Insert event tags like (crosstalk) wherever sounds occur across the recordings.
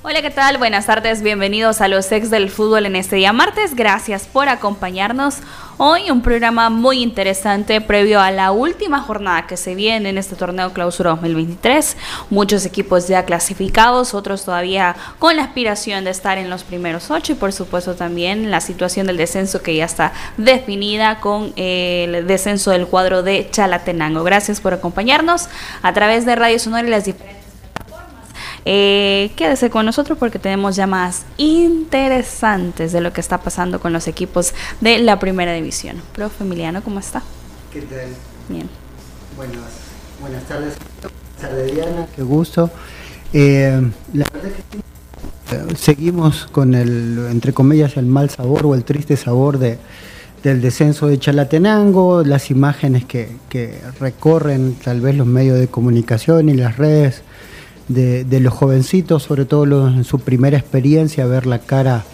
Hola, ¿qué tal? Buenas tardes, bienvenidos a los ex del fútbol en este día martes. Gracias por acompañarnos. Hoy un programa muy interesante previo a la última jornada que se viene en este torneo Clausura 2023. Muchos equipos ya clasificados, otros todavía con la aspiración de estar en los primeros ocho y por supuesto también la situación del descenso que ya está definida con el descenso del cuadro de Chalatenango. Gracias por acompañarnos a través de Radio Sonora y las diferentes eh, quédese con nosotros porque tenemos llamadas interesantes de lo que está pasando con los equipos de la primera división. Profe Emiliano, ¿cómo está? ¿Qué tal? Bien. Buenas, buenas tardes. Buenas tardes, Diana. Qué gusto. Eh, la verdad que eh, seguimos con el, entre comillas, el mal sabor o el triste sabor de, del descenso de Chalatenango, las imágenes que, que recorren tal vez los medios de comunicación y las redes de, los jovencitos, sobre todo en su primera experiencia, ver la cara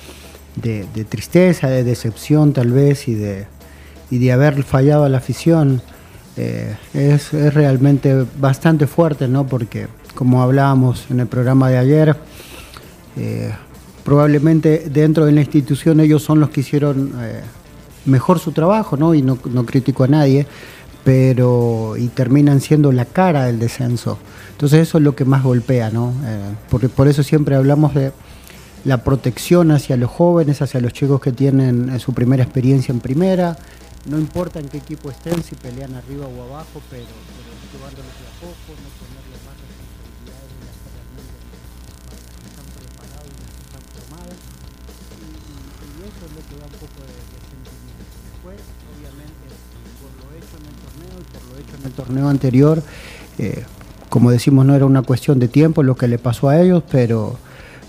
de, tristeza, de decepción tal vez y de, y de haber fallado a la afición, eh, es, realmente bastante fuerte, ¿no? Porque como hablábamos en el programa de ayer, eh, probablemente dentro de la institución ellos son los que hicieron eh, mejor su trabajo, ¿no? Y no, no critico a nadie, pero y terminan siendo la cara del descenso. Entonces eso es lo que más golpea, ¿no? Eh, porque por eso siempre hablamos de la protección hacia los jóvenes, hacia los chicos que tienen eh, su primera experiencia en primera. No importa en qué equipo estén, si pelean arriba o abajo, pero, llevándolos de a poco, no ponerles más responsabilidades de las que realmente están preparados y las que están formadas. Y, eso es lo que da un poco de, de sentimiento. Después, obviamente, por lo hecho en el torneo y por lo hecho en el torneo anterior, eh, como decimos, no era una cuestión de tiempo lo que le pasó a ellos, pero,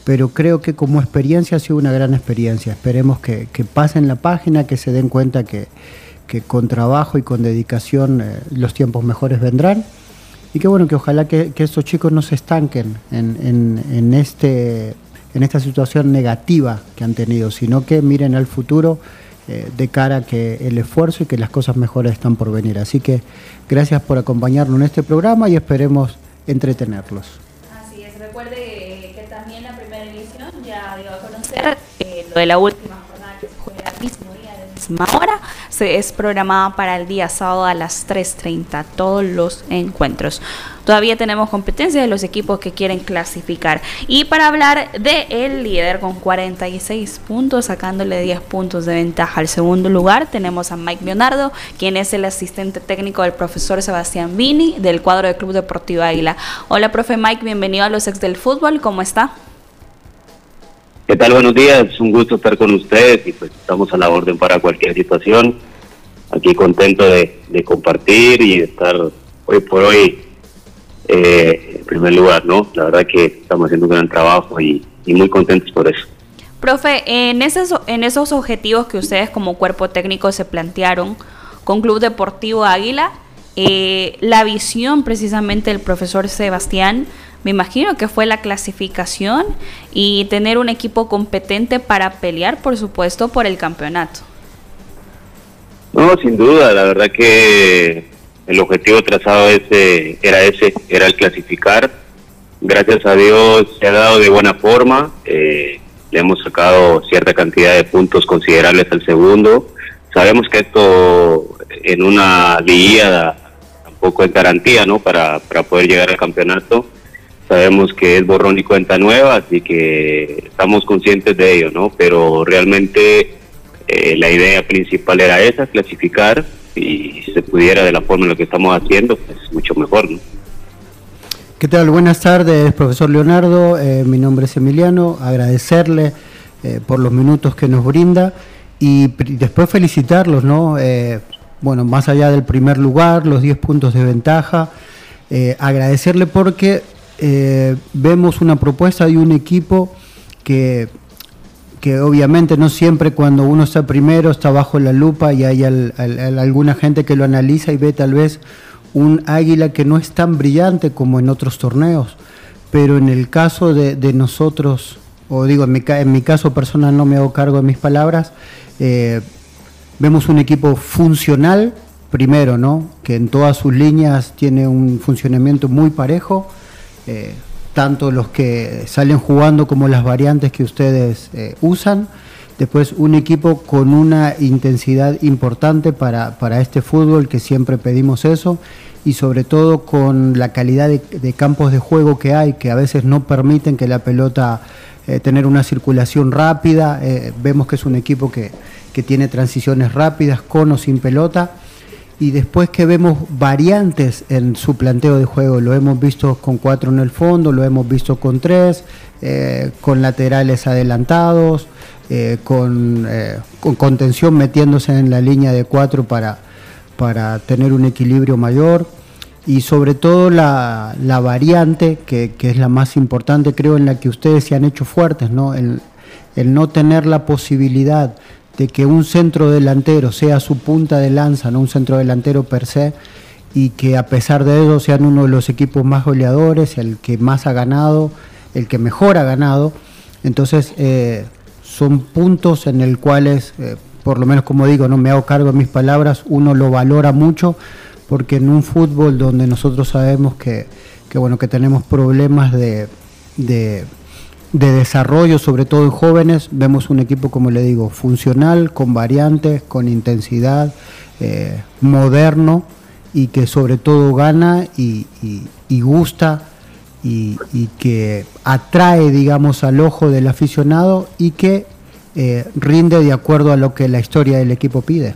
pero creo que como experiencia ha sido una gran experiencia. Esperemos que, pasen la página, que se den cuenta que, con trabajo y con dedicación eh, los tiempos mejores vendrán. Y que bueno, que ojalá que, estos chicos no se estanquen en, este, en esta situación negativa que han tenido, sino que miren al futuro eh, de cara a que el esfuerzo y que las cosas mejores están por venir. Así que gracias por acompañarnos en este programa y esperemos entretenerlos. Así es, recuerde que también la primera edición ya dio a conocer eh, lo de la última jornada que se juega el mismo día, de misma hora, se es programada para el día sábado a las 3.30, todos los encuentros. Todavía tenemos competencia de los equipos que quieren clasificar. Y para hablar de líder con 46 puntos, sacándole 10 puntos de ventaja al segundo lugar, tenemos a Mike Leonardo, quien es el asistente técnico del profesor Sebastián Vini del cuadro del Club Deportivo Águila. Hola, profe Mike, bienvenido a los ex del fútbol, ¿cómo está? ¿Qué tal? Buenos días, un gusto estar con ustedes y pues estamos a la orden para cualquier situación. Aquí contento de, de compartir y de estar hoy por hoy eh, en primer lugar, ¿no? La verdad que estamos haciendo un gran trabajo y, muy contentos por eso. Profe, en esos, en esos objetivos que ustedes como cuerpo técnico se plantearon con Club Deportivo Águila, eh, la visión precisamente del profesor Sebastián, me imagino que fue la clasificación y tener un equipo competente para pelear, por supuesto, por el campeonato. No, sin duda, la verdad que el objetivo trazado ese era ese, era el clasificar. Gracias a Dios se ha dado de buena forma. Eh, le hemos sacado cierta cantidad de puntos considerables al segundo. Sabemos que esto en una liga tampoco es garantía, ¿no? Para, para poder llegar al campeonato. sabemos que es borrón y cuenta nueva, así que estamos conscientes de ello, ¿no? Pero realmente eh, la idea principal era esa, clasificar, y si se pudiera de la forma en la que estamos haciendo, pues mucho mejor, ¿no? ¿Qué tal? Buenas tardes, profesor Leonardo. Eh, mi nombre es Emiliano. Agradecerle eh, por los minutos que nos brinda y después felicitarlos, ¿no? bueno, más allá del primer lugar, los 10 puntos de ventaja, agradecerle porque vemos una propuesta de un equipo que que obviamente no siempre cuando uno está primero está bajo la lupa y hay alguna gente que lo analiza y ve tal vez un águila que no es tan brillante como en otros torneos, pero en el caso de, nosotros, o digo, en mi, en mi, caso personal no me hago cargo de mis palabras, eh, vemos un equipo funcional, primero, ¿no? Que en todas sus líneas tiene un funcionamiento muy parejo. Eh, tanto los que salen jugando como las variantes que ustedes eh, usan. Después un equipo con una intensidad importante para, este fútbol, que siempre pedimos eso, y sobre todo con la calidad de, campos de juego que hay, que a veces no permiten que la pelota eh, tener una circulación rápida. Eh, vemos que es un equipo que, que tiene transiciones rápidas, con o sin pelota y después que vemos variantes en su planteo de juego, lo hemos visto con cuatro en el fondo, lo hemos visto con tres, eh, con laterales adelantados, eh, con, eh, con, contención metiéndose en la línea de cuatro para, para tener un equilibrio mayor y sobre todo la, la variante, que, que, es la más importante creo en la que ustedes se han hecho fuertes, ¿no? El, el no tener la posibilidad de que un centro delantero sea su punta de lanza, no un centro delantero per se, y que a pesar de eso sean uno de los equipos más goleadores, el que más ha ganado, el que mejor ha ganado. Entonces, eh, son puntos en el cuales, eh, por lo menos como digo, no me hago cargo de mis palabras, uno lo valora mucho, porque en un fútbol donde nosotros sabemos que, bueno, que tenemos problemas de desarrollo, sobre todo en jóvenes, vemos un equipo, como le digo, funcional, con variantes, con intensidad, eh, moderno y que sobre todo gana y, gusta y, que atrae, digamos, al ojo del aficionado y que eh, rinde de acuerdo a lo que la historia del equipo pide.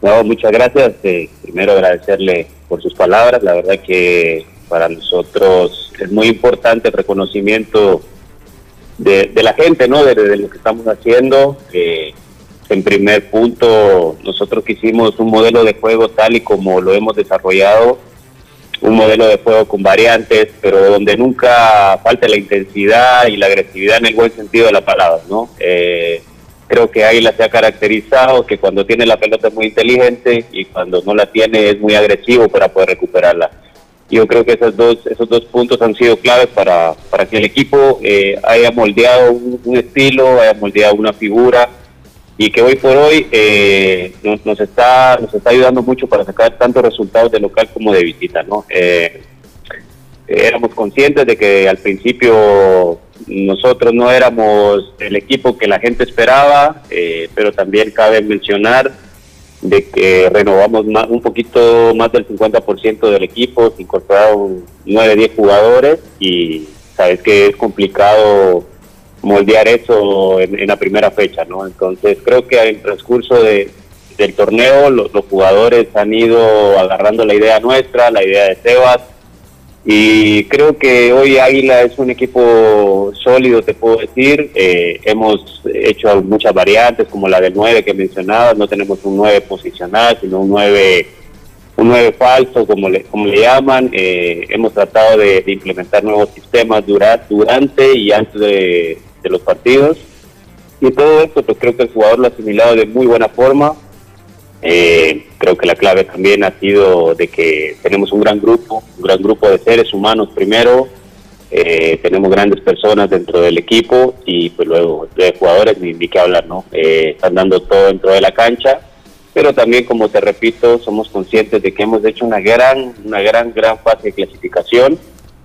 No, muchas gracias. Eh, primero agradecerle por sus palabras. La verdad que para nosotros es muy importante el reconocimiento de, la gente, ¿no? De, lo que estamos haciendo. en primer punto, nosotros quisimos un modelo de juego tal y como lo hemos desarrollado, un modelo de juego con variantes, pero donde nunca falte la intensidad y la agresividad en el buen sentido de la palabra, ¿no? Eh, creo que Águila se ha caracterizado que cuando tiene la pelota es muy inteligente y cuando no la tiene es muy agresivo para poder recuperarla yo creo que esos dos, esos dos puntos han sido claves para, para que el equipo eh, haya moldeado un, estilo, haya moldeado una figura y que hoy por hoy eh, nos, está, nos está ayudando mucho para sacar tantos resultados de local como de visita. ¿no? Eh, éramos conscientes de que al principio nosotros no éramos el equipo que la gente esperaba, pero también cabe mencionar de que renovamos un poquito más del 50% del equipo, se incorporaron 9, 10 jugadores y sabes que es complicado moldear eso en, la primera fecha, ¿no? Entonces creo que en el transcurso de, del torneo los, los jugadores han ido agarrando la idea nuestra, la idea de Sebas, y creo que hoy Águila es un equipo sólido, te puedo decir. Eh, hemos hecho muchas variantes, como la del 9 que mencionabas. No tenemos un 9 posicional, sino un 9, un 9 falso, como le, como le llaman. Eh, hemos tratado de, implementar nuevos sistemas durante, y antes de los partidos. Y todo esto, pues creo que el jugador lo ha asimilado de muy buena forma. Eh, creo que la clave también ha sido de que tenemos un gran grupo, un gran grupo de seres humanos primero, eh, tenemos grandes personas dentro del equipo y pues luego de jugadores ni, ni que hablar, ¿no? Eh, están dando todo dentro de la cancha, pero también como te repito, somos conscientes de que hemos hecho una gran, una gran, gran fase de clasificación,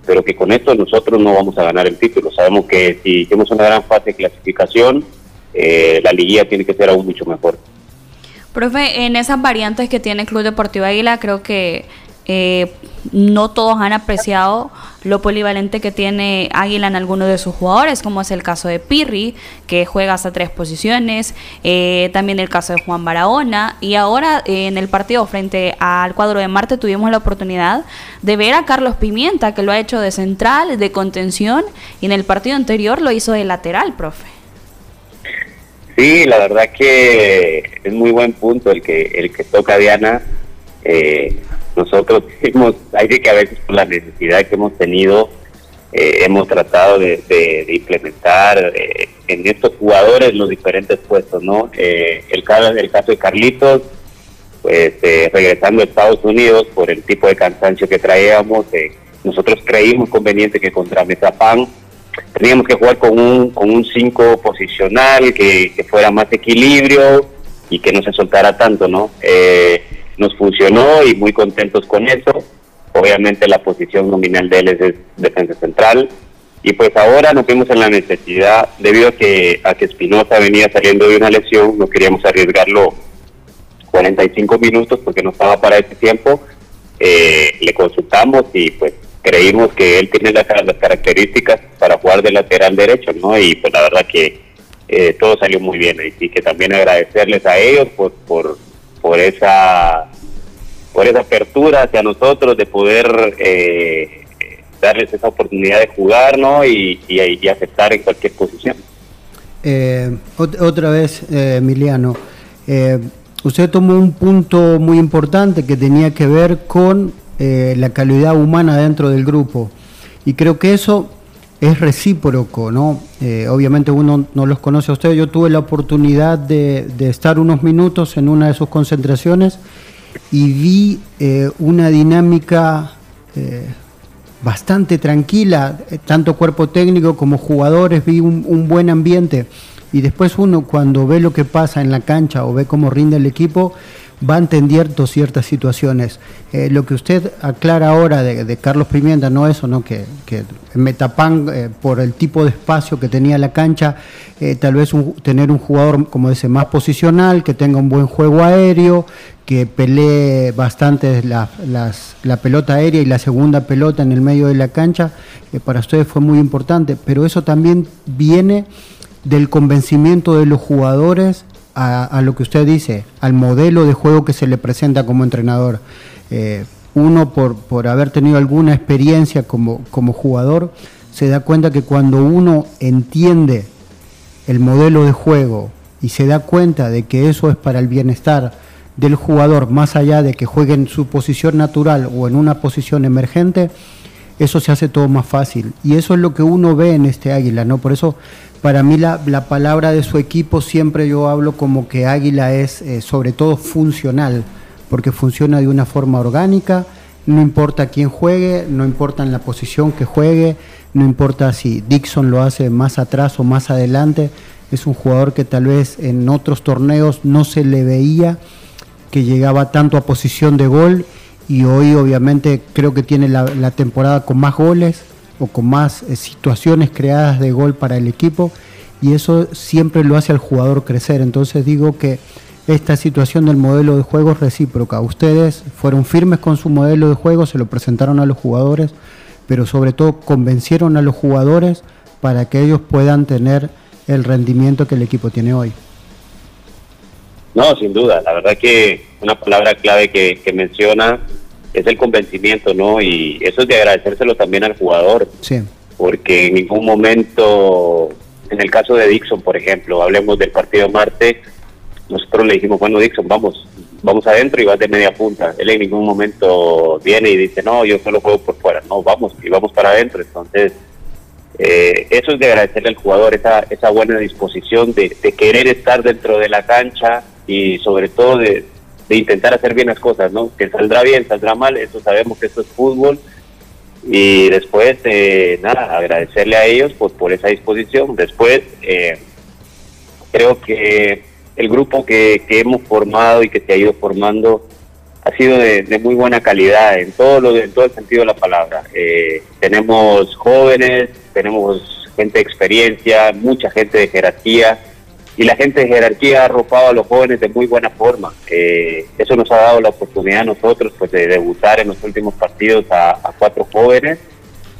pero que con esto nosotros no vamos a ganar el título. Sabemos que si hicimos una gran fase de clasificación, la liguilla tiene que ser aún mucho mejor. Profe, en esas variantes que tiene Club Deportivo Águila, creo que eh, no todos han apreciado lo polivalente que tiene Águila en algunos de sus jugadores, como es el caso de Pirri, que juega hasta tres posiciones, eh, también el caso de Juan Barahona, y ahora eh, en el partido frente al cuadro de Marte tuvimos la oportunidad de ver a Carlos Pimienta, que lo ha hecho de central, de contención, y en el partido anterior lo hizo de lateral, profe. Sí, la verdad que es muy buen punto el que el que toca Diana. Eh, nosotros (laughs) hemos, hay que a veces por la necesidad que hemos tenido, eh, hemos tratado de, implementar eh, en estos jugadores los diferentes puestos, ¿no? Eh, el, el caso de Carlitos, pues regresando a Estados Unidos por el tipo de cansancio que traíamos, nosotros creímos conveniente que contra Metapan teníamos que jugar con un con un 5 posicional, que, fuera más equilibrio y que no se soltara tanto, ¿no? Eh, nos funcionó y muy contentos con eso. Obviamente la posición nominal de él es defensa central. Y pues ahora nos vimos en la necesidad, debido a que a que Espinosa venía saliendo de una lesión, no queríamos arriesgarlo 45 minutos porque no estaba para ese tiempo. Eh, le consultamos y pues creímos que él tiene las, características para jugar de lateral derecho, ¿no? Y pues la verdad que eh, todo salió muy bien. Y que también agradecerles a ellos por, por, por esa por esa apertura hacia nosotros de poder eh, darles esa oportunidad de jugar ¿no? y, y, aceptar en cualquier posición. Eh, otra vez, eh, Emiliano, usted tomó un punto muy importante que tenía que ver con la calidad humana dentro del grupo y creo que eso es recíproco, ¿no? Eh, obviamente uno no los conoce a ustedes. Yo tuve la oportunidad de, estar unos minutos en una de sus concentraciones y vi eh, una dinámica eh, bastante tranquila, tanto cuerpo técnico como jugadores, vi un, buen ambiente. Y después uno cuando ve lo que pasa en la cancha o ve cómo rinde el equipo, va entendiendo ciertas situaciones. Eh, lo que usted aclara ahora de, Carlos Pimienta, no eso, ¿no? que, que Metapan, eh, por el tipo de espacio que tenía la cancha, eh, tal vez tener un jugador, como dice, más posicional, que tenga un buen juego aéreo, que pelee bastante la, la pelota aérea y la segunda pelota en el medio de la cancha, para ustedes fue muy importante, pero eso también viene del convencimiento de los jugadores a, lo que usted dice, al modelo de juego que se le presenta como entrenador. Eh, uno, por, por haber tenido alguna experiencia como, como jugador, se da cuenta que cuando uno entiende el modelo de juego y se da cuenta de que eso es para el bienestar del jugador, más allá de que juegue en su posición natural o en una posición emergente, eso se hace todo más fácil. Y eso es lo que uno ve en este águila, ¿no? Por eso para mí la, palabra de su equipo siempre yo hablo como que Águila es eh, sobre todo funcional, porque funciona de una forma orgánica, no importa quién juegue, no importa en la posición que juegue, no importa si Dixon lo hace más atrás o más adelante, es un jugador que tal vez en otros torneos no se le veía que llegaba tanto a posición de gol y hoy obviamente creo que tiene la temporada con más goles, o con más eh, situaciones creadas de gol para el equipo y eso siempre lo hace al jugador crecer. Entonces digo que esta situación del modelo de juego es recíproca. Ustedes fueron firmes con su modelo de juego, se lo presentaron a los jugadores, pero sobre todo convencieron a los jugadores para que ellos puedan tener el rendimiento que el equipo tiene hoy. No, sin duda. La verdad que una palabra clave que, que menciona es el convencimiento, ¿no? Y eso es de agradecérselo también al jugador. Sí. Porque en ningún momento, en el caso de Dixon, por ejemplo, hablemos del partido Marte, nosotros le dijimos, bueno, Dixon, vamos, vamos adentro y vas de media punta. Él en ningún momento viene y dice, no, yo solo juego por fuera. No, vamos, y vamos para adentro. Entonces, eh, eso es de agradecerle al jugador, esa, esa buena disposición de, de querer estar dentro de la cancha y sobre todo de, de intentar hacer bien las cosas, ¿no? Que saldrá bien, saldrá mal, eso sabemos que esto es fútbol. Y después, eh, nada, agradecerle a ellos por, por esa disposición. Después, eh, creo que el grupo que, hemos formado y que se ha ido formando ha sido de, muy buena calidad en todo, lo, todo el sentido de la palabra. Eh, tenemos jóvenes, tenemos gente de experiencia, mucha gente de jerarquía y la gente de jerarquía ha arropado a los jóvenes de muy buena forma. Eh, eso nos ha dado la oportunidad a nosotros pues, de debutar en los últimos partidos a, cuatro jóvenes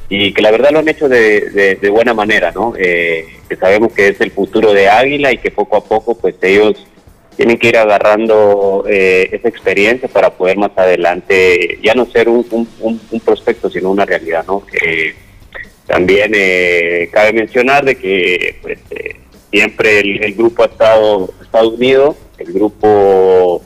y que la verdad lo han hecho de, buena manera, ¿no? Eh, que sabemos que es el futuro de Águila y que poco a poco pues ellos tienen que ir agarrando eh, esa experiencia para poder más adelante ya no ser un, prospecto sino una realidad, ¿no? también cabe mencionar de que pues, siempre el, grupo ha estado, estado unido, el grupo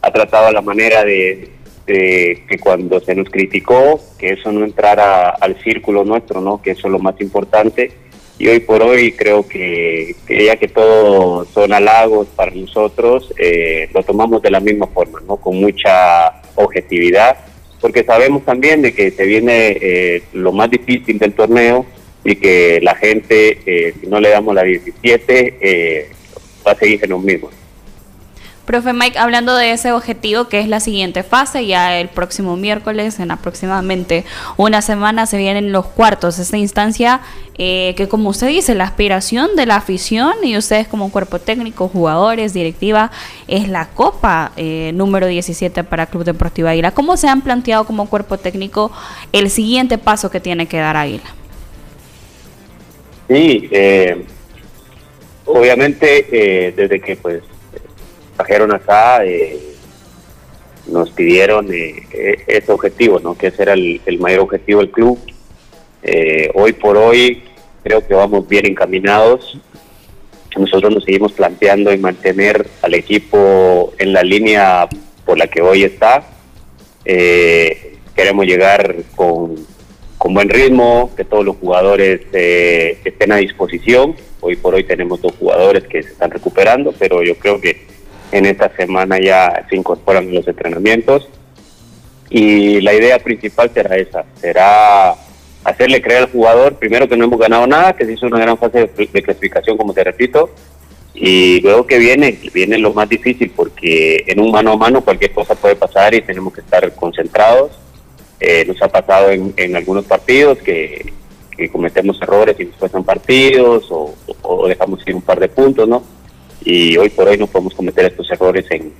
ha tratado la manera de, que cuando se nos criticó, que eso no entrara al círculo nuestro, ¿no? que eso es lo más importante. Y hoy por hoy creo que, ya que todos son halagos para nosotros, eh, lo tomamos de la misma forma, ¿no? con mucha objetividad, porque sabemos también de que se viene eh, lo más difícil del torneo, y que la gente, eh, si no le damos la 17, eh, va a seguir en los mismos. Profe Mike, hablando de ese objetivo que es la siguiente fase, ya el próximo miércoles, en aproximadamente una semana, se vienen los cuartos. Esta instancia eh, que, como usted dice, la aspiración de la afición y ustedes como cuerpo técnico, jugadores, directiva, es la Copa número 17 para Club Deportivo Águila. ¿Cómo se han planteado como cuerpo técnico el siguiente paso que tiene que dar Águila? Sí, eh, obviamente eh, desde que pues trajeron acá eh, nos pidieron ese objetivo, ¿no? Que ese era el, mayor objetivo del club. hoy por hoy creo que vamos bien encaminados. Nosotros nos seguimos planteando en mantener al equipo en la línea por la que hoy está. queremos llegar con con buen ritmo, que todos los jugadores eh, estén a disposición. Hoy por hoy tenemos dos jugadores que se están recuperando, pero yo creo que en esta semana ya se incorporan los entrenamientos. Y la idea principal será esa, será hacerle creer al jugador, primero que no hemos ganado nada, que se hizo una gran fase de, clasificación, como te repito, y luego que viene, viene lo más difícil, porque en un mano a mano cualquier cosa puede pasar y tenemos que estar concentrados eh, nos ha pasado en, algunos partidos que, cometemos errores y nos cuestan partidos o, dejamos ir un par de puntos, ¿no? Y hoy por hoy no podemos cometer estos errores en,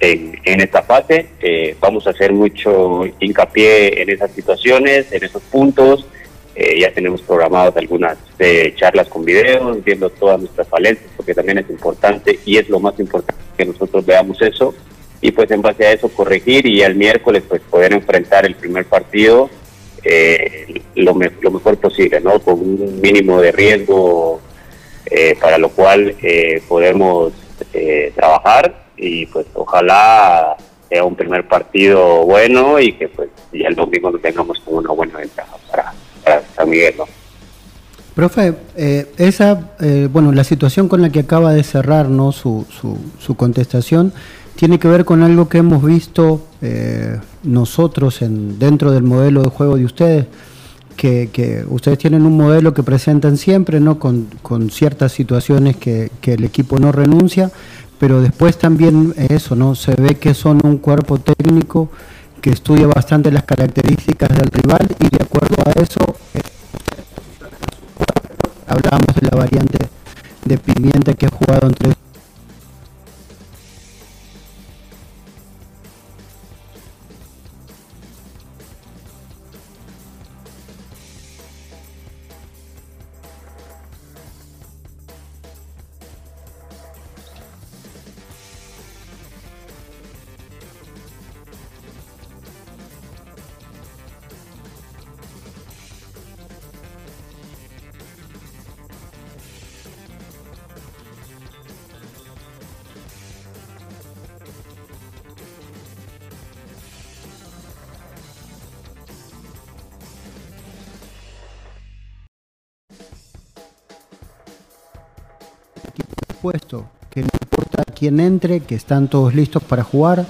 en, esta fase. Eh, vamos a hacer mucho hincapié en esas situaciones, en esos puntos. Eh, ya tenemos programadas algunas charlas con videos, viendo todas nuestras falencias, porque también es importante y es lo más importante que nosotros veamos eso y pues en base a eso corregir y el miércoles pues poder enfrentar el primer partido eh, lo, lo, mejor posible, ¿no? Con un mínimo de riesgo eh, para lo cual eh, podemos trabajar y pues ojalá sea un primer partido bueno y que pues ya el domingo lo tengamos como una buena ventaja para, San Miguel, ¿no? Profe, esa, bueno, la situación con la que acaba de cerrar ¿no? su, su, su contestación tiene que ver con algo que hemos visto eh, nosotros en, dentro del modelo de juego de ustedes, que, ustedes tienen un modelo que presentan siempre, ¿no? con, ciertas situaciones que, el equipo no renuncia, pero después también eso, ¿no? se ve que son un cuerpo técnico que estudia bastante las características del rival y de acuerdo a eso, eh, hablábamos de la variante de pimienta que ha jugado entre que no importa quién entre, que están todos listos para jugar,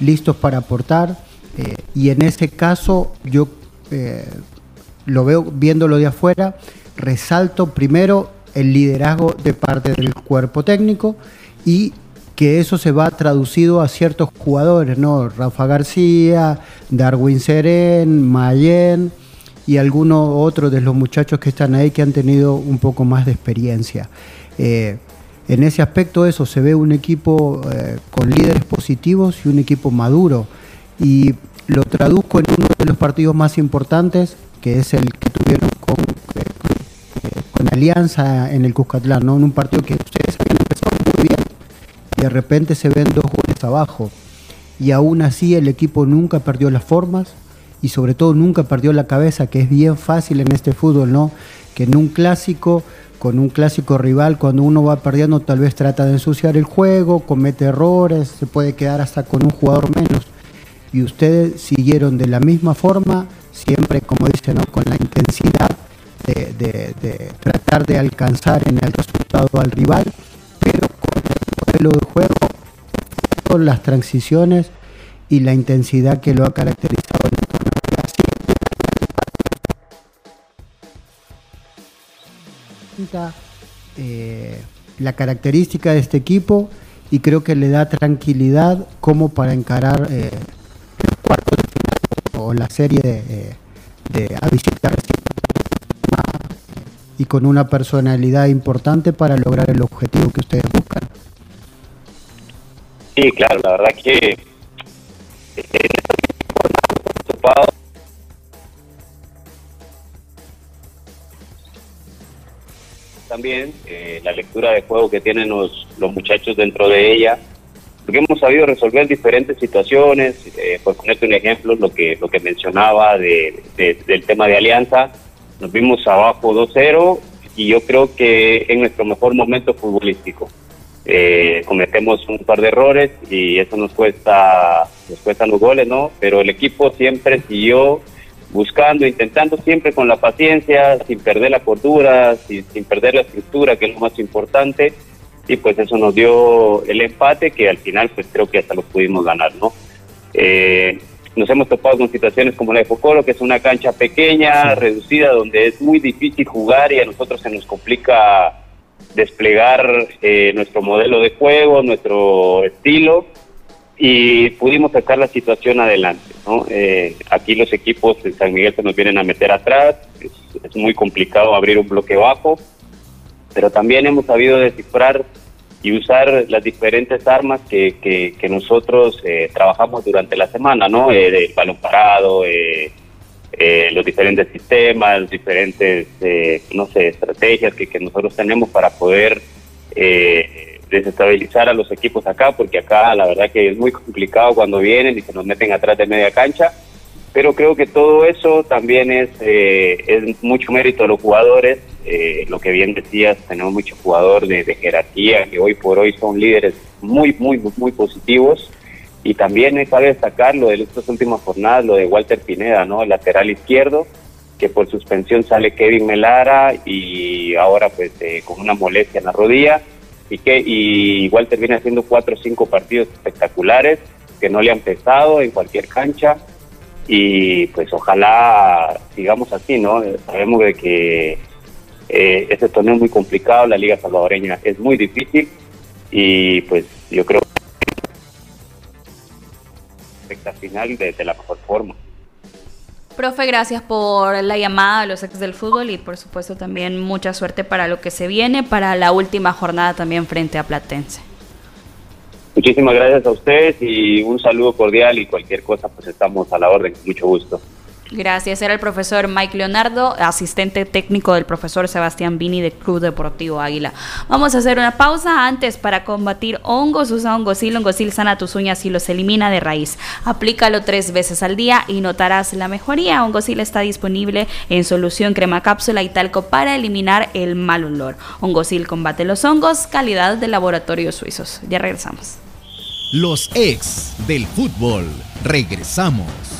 listos para aportar, eh, y en ese caso yo eh, lo veo viéndolo de afuera, resalto primero el liderazgo de parte del cuerpo técnico y que eso se va traducido a ciertos jugadores, ¿no? Rafa García, Darwin Seren, Mayen y algunos otros de los muchachos que están ahí que han tenido un poco más de experiencia. Eh, en ese aspecto eso, se ve un equipo eh, con líderes positivos y un equipo maduro. Y lo traduzco en uno de los partidos más importantes, que es el que tuvieron con, eh, con Alianza en el Cuscatlán, ¿no? en un partido que ustedes habían empezado muy bien y de repente se ven dos goles abajo. Y aún así el equipo nunca perdió las formas y sobre todo nunca perdió la cabeza, que es bien fácil en este fútbol, ¿no? Que en un clásico con un clásico rival, cuando uno va perdiendo, tal vez trata de ensuciar el juego, comete errores, se puede quedar hasta con un jugador menos. Y ustedes siguieron de la misma forma, siempre, como dicen, con la intensidad de, tratar de alcanzar en el resultado al rival, pero con el modelo de juego, con las transiciones y la intensidad que lo ha caracterizado Eh, la característica de este equipo y creo que le da tranquilidad como para encarar eh, de final o la serie de, eh, de a visitar y con una personalidad importante para lograr el objetivo que ustedes buscan. Sí, claro, la verdad que en también, eh, la lectura de juego que tienen los, los muchachos dentro de ella, porque hemos sabido resolver diferentes situaciones, eh, por ponerte un ejemplo, lo que, lo que mencionaba de, del tema de Alianza, nos vimos abajo 2-0 y yo creo que en nuestro mejor momento futbolístico. Eh, cometemos un par de errores y eso nos cuesta nos cuestan los goles, ¿no? Pero el equipo siempre siguió buscando, intentando siempre con la paciencia, sin perder la cordura, sin, perder la estructura, que es lo más importante, y pues eso nos dio el empate que al final pues creo que hasta lo pudimos ganar, ¿no? Eh, nos hemos topado con situaciones como la de Focolo, que es una cancha pequeña, reducida, donde es muy difícil jugar y a nosotros se nos complica desplegar eh, nuestro modelo de juego, nuestro estilo, y pudimos sacar la situación adelante. ¿no? Eh, aquí los equipos de San Miguel se nos vienen a meter atrás, es, muy complicado abrir un bloque bajo, pero también hemos sabido descifrar y usar las diferentes armas que, que, nosotros eh, trabajamos durante la semana, ¿no? Eh, el balón parado, eh, los diferentes sistemas, diferentes, no sé, estrategias que, que nosotros tenemos para poder desestabilizar a los equipos acá, porque acá la verdad que es muy complicado cuando vienen y se nos meten atrás de media cancha, pero creo que todo eso también es, eh, es mucho mérito de los jugadores, eh, lo que bien decías, tenemos muchos jugadores de, jerarquía que hoy por hoy son líderes muy, muy, muy positivos. Y también cabe destacar lo de estas últimas jornadas, lo de Walter Pineda, ¿no? El lateral izquierdo, que por suspensión sale Kevin Melara y ahora pues eh, con una molestia en la rodilla que y Walter viene haciendo cuatro o cinco partidos espectaculares que no le han pesado en cualquier cancha y pues ojalá sigamos así, ¿no? Sabemos de que eh, este torneo es muy complicado, la liga salvadoreña es muy difícil y pues yo creo que final de la mejor forma. Profe, gracias por la llamada a los ex del fútbol y por supuesto también mucha suerte para lo que se viene, para la última jornada también frente a Platense. Muchísimas gracias a ustedes y un saludo cordial y cualquier cosa pues estamos a la orden, mucho gusto. Gracias. Era el profesor Mike Leonardo, asistente técnico del profesor Sebastián Vini de Club Deportivo Águila. Vamos a hacer una pausa antes para combatir hongos. Usa hongosil. Hongosil sana tus uñas y los elimina de raíz. Aplícalo tres veces al día y notarás la mejoría. Hongosil está disponible en solución crema cápsula y talco para eliminar el mal olor. Hongosil combate los hongos. Calidad de laboratorios suizos. Ya regresamos. Los ex del fútbol. Regresamos.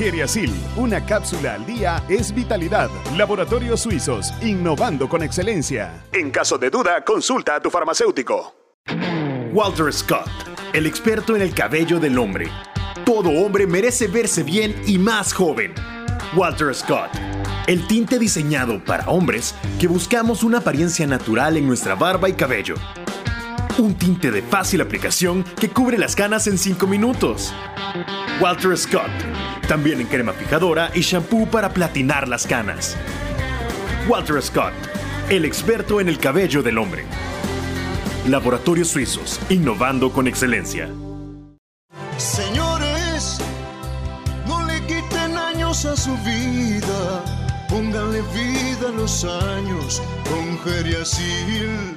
Geriasil, una cápsula al día es vitalidad. Laboratorios Suizos, innovando con excelencia. En caso de duda, consulta a tu farmacéutico. Walter Scott el experto en el cabello del hombre. Todo hombre merece verse bien y más joven. Walter Scott, el tinte diseñado para hombres que buscamos una apariencia natural en nuestra barba y cabello. Un tinte de fácil aplicación que cubre las canas en 5 minutos. Walter Scott, también en crema fijadora y shampoo para platinar las canas. Walter Scott, el experto en el cabello del hombre. Laboratorios Suizos, innovando con excelencia. Señores, no le quiten años a su vida, pónganle vida a los años con Geriasil.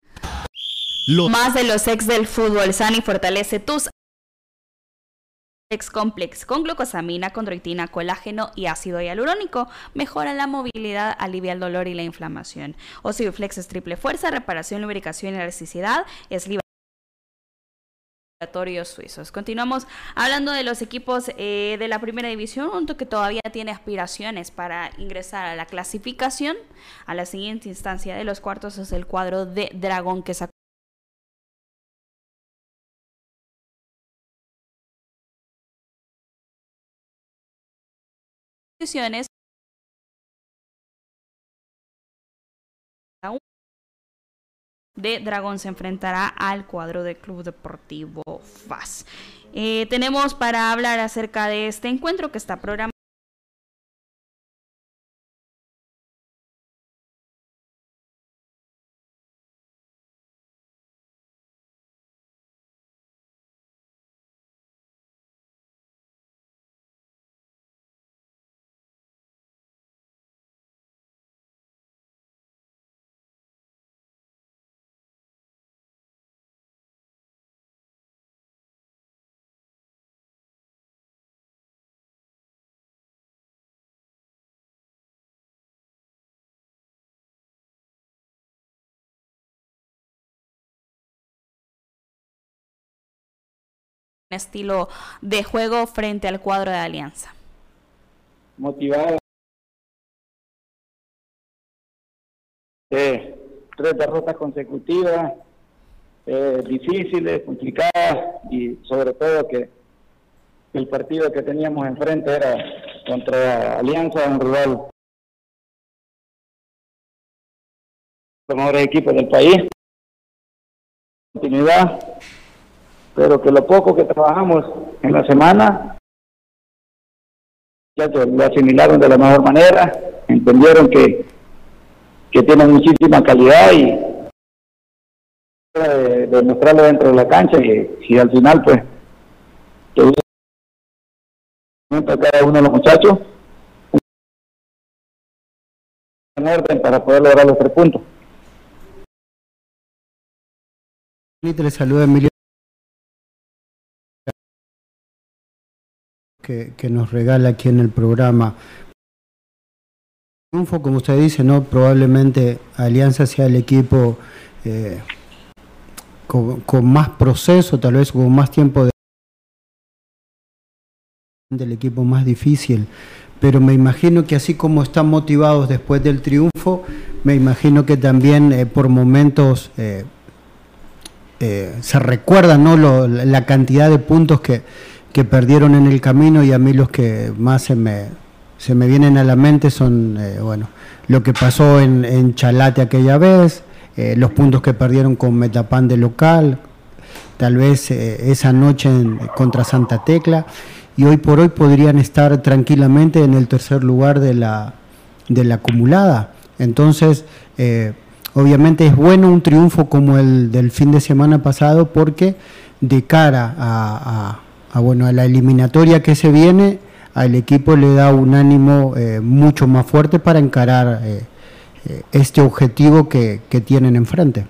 Más de los ex del fútbol, Sani fortalece tus Complex con glucosamina, condroitina, colágeno y ácido hialurónico. Mejora la movilidad, alivia el dolor y la inflamación. Osteoflex es triple fuerza, reparación, lubricación y elasticidad. Es libre suizos. Continuamos hablando de los equipos eh, de la primera división, que todavía tiene aspiraciones para ingresar a la clasificación. A la siguiente instancia de los cuartos es el cuadro de Dragón que sacó de Dragón se enfrentará al cuadro del Club Deportivo FAS. Eh, tenemos para hablar acerca de este encuentro que está programado estilo de juego frente al cuadro de Alianza? Motivada. Eh, tres derrotas consecutivas, eh, difíciles, complicadas y sobre todo que el partido que teníamos enfrente era contra Alianza, un rival los mejores equipos del país. Continuidad, pero que lo poco que trabajamos en la semana, ya lo asimilaron de la mejor manera, entendieron que, que tiene muchísima calidad y de, demostrarlo dentro de la cancha y, al final pues que cada uno de los muchachos en orden para poder lograr los tres puntos. Le saluda Emilio que, nos regala aquí en el programa. Triunfo, como usted dice, no probablemente Alianza sea el equipo eh, con, más proceso, tal vez con más tiempo de del equipo más difícil, pero me imagino que así como están motivados después del triunfo, me imagino que también eh, por momentos eh, se recuerda ¿no? la cantidad de puntos que, que perdieron en el camino y a mí los que más se me, se me vienen a la mente son, eh, bueno, lo que pasó en, en Chalate aquella vez, eh, los puntos que perdieron con Metapan de local, tal vez eh, esa noche contra Santa Tecla, y hoy por hoy podrían estar tranquilamente en el tercer lugar de la, de la acumulada. Entonces, obviamente es bueno un triunfo como el del fin de semana pasado porque de cara a a, bueno, a la eliminatoria que se viene, al equipo le da un ánimo eh, mucho más fuerte para encarar eh, eh, este objetivo que, que, tienen enfrente.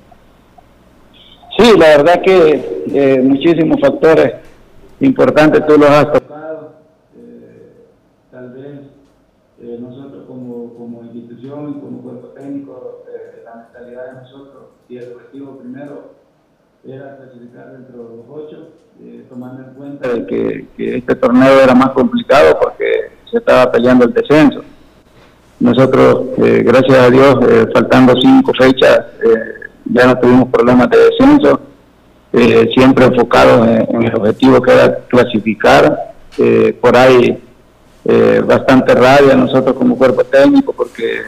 Sí, la verdad que muchísimos factores importantes tú los has tocado. Eh, tal vez eh, nosotros como, como, institución y como cuerpo técnico, eh, la mentalidad de nosotros y el objetivo primero era clasificar dentro de los ocho, tomando en cuenta que, que este torneo era más complicado porque se estaba peleando el descenso. Nosotros, gracias a Dios, faltando cinco fechas, ya no tuvimos problemas de descenso eh, siempre enfocados en, el objetivo que era clasificar. Eh, por ahí eh, bastante rabia nosotros como cuerpo técnico porque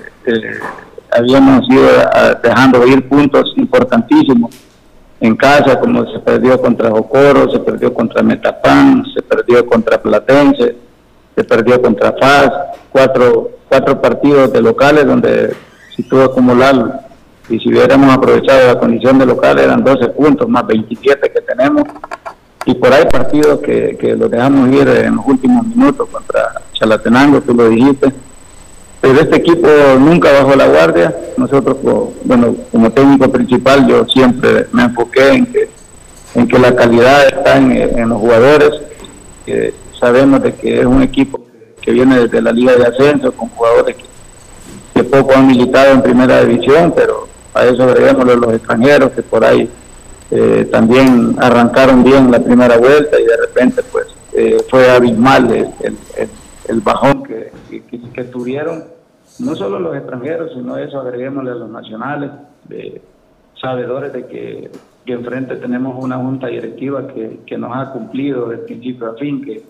habíamos ido dejando ir puntos importantísimos en casa, como se perdió contra Jocoro, se perdió contra Metapan, se perdió contra Platense, se perdió contra FAS, cuatro, cuatro partidos de locales donde si tuvo acumular y si hubiéramos aprovechado la condición de local eran 12 puntos más 27 que tenemos y por ahí partidos que, que los dejamos ir en los últimos minutos contra Chalatenango, tú lo dijiste. Pero este equipo nunca bajó la guardia. Nosotros, bueno, como técnico principal, yo siempre me enfoqué en que, en que la calidad está en, los jugadores. Sabemos de que es un equipo que viene desde la Liga de Ascenso, con jugadores que, poco han militado en primera división, pero a eso agreguémosle los extranjeros que por ahí eh, también arrancaron bien la primera vuelta y de repente pues eh, fue abismal el, el, bajón que, que, tuvieron no solo los extranjeros sino eso agreguémosle a los nacionales sabedores de que, que, enfrente tenemos una junta directiva que, que nos ha cumplido de principio a fin que,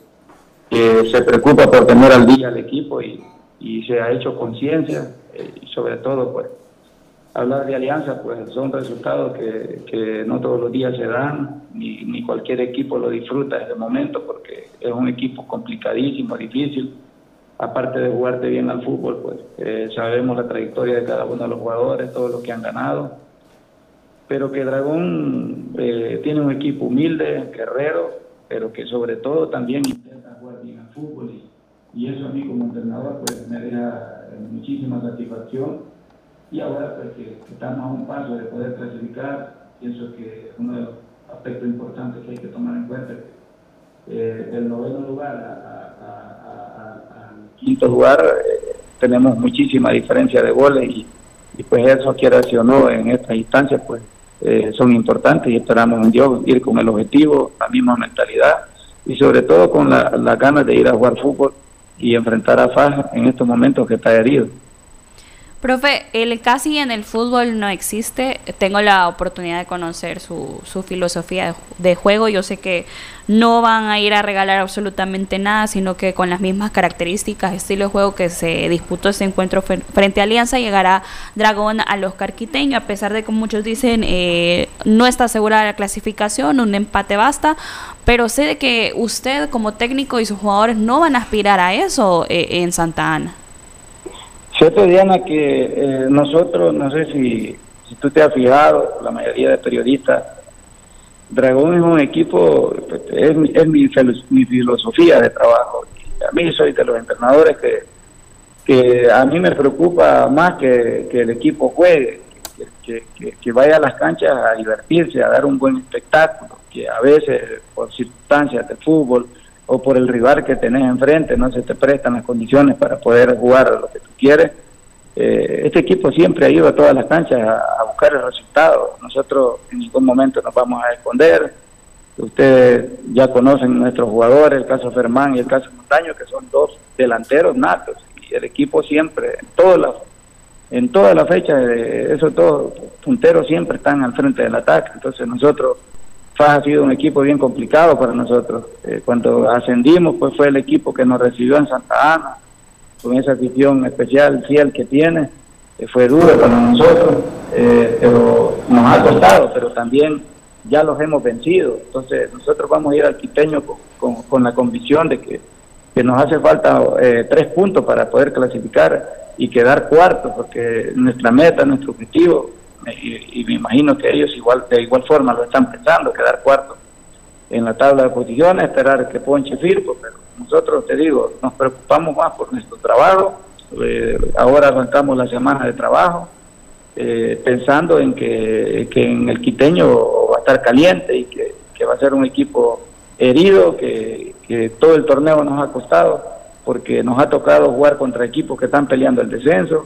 que se preocupa por tener al día al equipo y, y se ha hecho conciencia eh, y sobre todo pues hablar de alianza, pues son resultados que, no todos los días se dan, ni, ni, cualquier equipo lo disfruta en este momento, porque es un equipo complicadísimo, difícil. Aparte de jugarte bien al fútbol, pues eh, sabemos la trayectoria de cada uno de los jugadores, todos los que han ganado. Pero que Dragón eh, tiene un equipo humilde, guerrero, pero que sobre todo también intenta jugar bien al fútbol. Y, eso a mí como entrenador pues me da muchísima satisfacción y ahora pues que estamos a un paso de poder clasificar, pienso que uno de los aspectos importantes que hay que tomar en cuenta es que del noveno lugar al quinto lugar eh, tenemos muchísima diferencia de goles y, pues eso quiera decir o no en estas instancias pues eh, son importantes y esperamos en Dios ir con el objetivo, la misma mentalidad y sobre todo con las la ganas de ir a jugar fútbol y enfrentar a Faja en estos momentos que está herido. Profe, el casi en el fútbol no existe. Tengo la oportunidad de conocer su, su filosofía de, juego. Yo sé que no van a ir a regalar absolutamente nada, sino que con las mismas características, estilo de juego que se disputó ese encuentro frente a Alianza, llegará Dragón a los carquiteños, a pesar de que muchos dicen eh, no está asegurada la clasificación, un empate basta, pero sé de que usted como técnico y sus jugadores no van a aspirar a eso eh, en Santa Ana. Cierto, Diana, que eh, nosotros, no sé si, si tú te has fijado, la mayoría de periodistas, Dragón es un equipo, es, mi, mi, filosofía de trabajo. a mí soy de los entrenadores que, que a mí me preocupa más que, que el equipo juegue, que, que, vaya a las canchas a divertirse, a dar un buen espectáculo, que a veces por circunstancias de fútbol, o por el rival que tenés enfrente, no se te prestan las condiciones para poder jugar lo que tú quieres. Eh, este equipo siempre ha ido a todas las canchas a, buscar el resultado. Nosotros en ningún momento nos vamos a esconder. Ustedes ya conocen nuestros jugadores, el caso Fermán y el caso Montaño, que son dos delanteros natos. Y el equipo siempre, en todas las en toda la fecha, esos dos punteros siempre están al frente del ataque. Entonces nosotros FAS ha sido un equipo bien complicado para nosotros. Eh, cuando ascendimos, pues fue el equipo que nos recibió en Santa Ana, con esa afición especial, fiel que tiene. Eh, fue duro para nosotros, eh, pero nos ha costado, pero también ya los hemos vencido. Entonces, nosotros vamos a ir al quiteño con, con, la convicción de que, que nos hace falta tres puntos para poder clasificar y quedar cuarto, porque nuestra meta, nuestro objetivo y, me imagino que ellos igual de igual forma lo están pensando, quedar cuarto en la tabla de posiciones, esperar que ponche Firpo, pero nosotros, te digo, nos preocupamos más por nuestro trabajo, eh, ahora arrancamos la semana de trabajo, eh, pensando en que, en el quiteño va a estar caliente y que, va a ser un equipo herido, que todo el torneo nos ha costado, porque nos ha tocado jugar contra equipos que están peleando el descenso,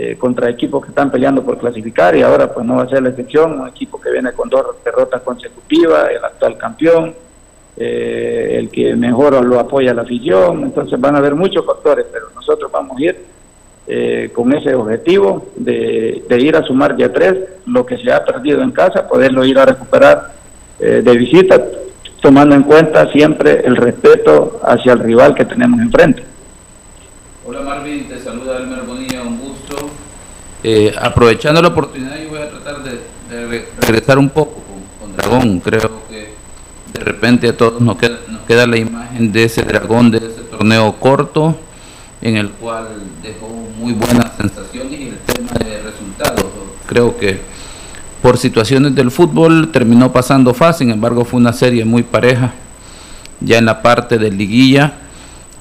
eh, contra equipos que están peleando por clasificar y ahora pues no va a ser la excepción, un equipo que viene con dos derrotas consecutivas, el actual campeón, eh, el que mejor lo apoya la afición, entonces van a haber muchos factores, pero nosotros vamos a ir eh, con ese objetivo de, ir a sumar ya tres, lo que se ha perdido en casa, poderlo ir a recuperar de visita, tomando en cuenta siempre el respeto hacia el rival que tenemos enfrente. Hola Marvin, te saluda Elmer Bonilla. Eh, aprovechando la oportunidad, yo voy a tratar de, regresar un poco con, Dragón. Creo que de repente a todos nos queda, nos queda la imagen de ese Dragón, de ese torneo corto, en el cual dejó muy buenas sensaciones y el tema de resultados. Creo que por situaciones del fútbol terminó pasando fácil, sin embargo fue una serie muy pareja ya en la parte de liguilla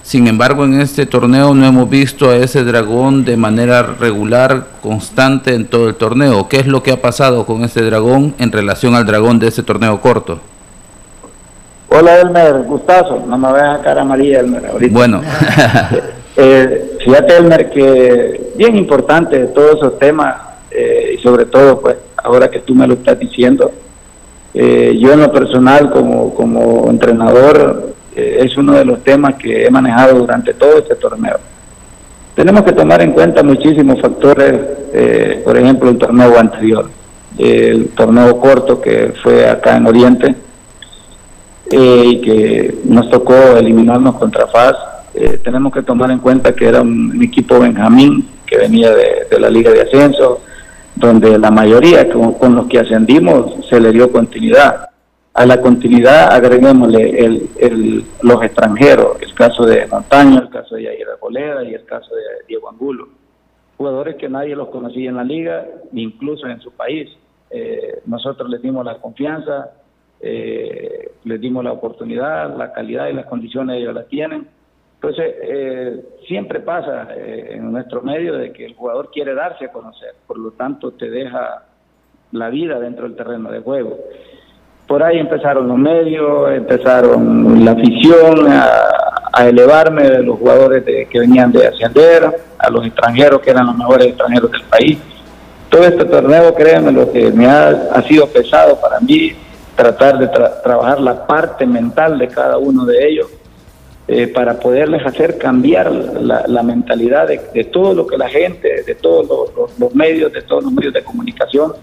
sin embargo, en este torneo no hemos visto a ese dragón de manera regular, constante en todo el torneo. ¿Qué es lo que ha pasado con ese dragón en relación al dragón de ese torneo corto? Hola Elmer, gustazo. No me veas a cara amarilla, Elmer, ahorita. Bueno. (laughs) eh, fíjate, Elmer, que bien importante todos esos temas, eh, y sobre todo, pues, ahora que tú me lo estás diciendo, eh, yo en lo personal, como, como entrenador, eh, es uno de los temas que he manejado durante todo este torneo. Tenemos que tomar en cuenta muchísimos factores, eh, por ejemplo, el torneo anterior, el torneo corto que fue acá en Oriente eh, y que nos tocó eliminarnos contra FAS. tenemos que tomar en cuenta que era un, equipo Benjamín que venía de, la Liga de Ascenso, donde la mayoría con, con los que ascendimos se le dio continuidad a la continuidad agreguémosle el, los extranjeros, el caso de Montaño, el caso de Yair Boleda y el caso de Diego Angulo. Jugadores que nadie los conocía en la liga, incluso en su país. Eh, nosotros les dimos la confianza, eh, les dimos la oportunidad, la calidad y las condiciones ellos las tienen. Entonces, eh, siempre pasa en nuestro medio de que el jugador quiere darse a conocer, por lo tanto te deja la vida dentro del terreno de juego por ahí empezaron los medios, empezaron la afición a, elevarme de los jugadores que venían de ascender, a los extranjeros que eran los mejores extranjeros del país. Todo este torneo, créanme, lo que me ha, sido pesado para mí, tratar de trabajar la parte mental de cada uno de ellos, eh, para poderles hacer cambiar la, mentalidad de, todo lo que la gente, de todos los medios, de todos los medios de comunicación,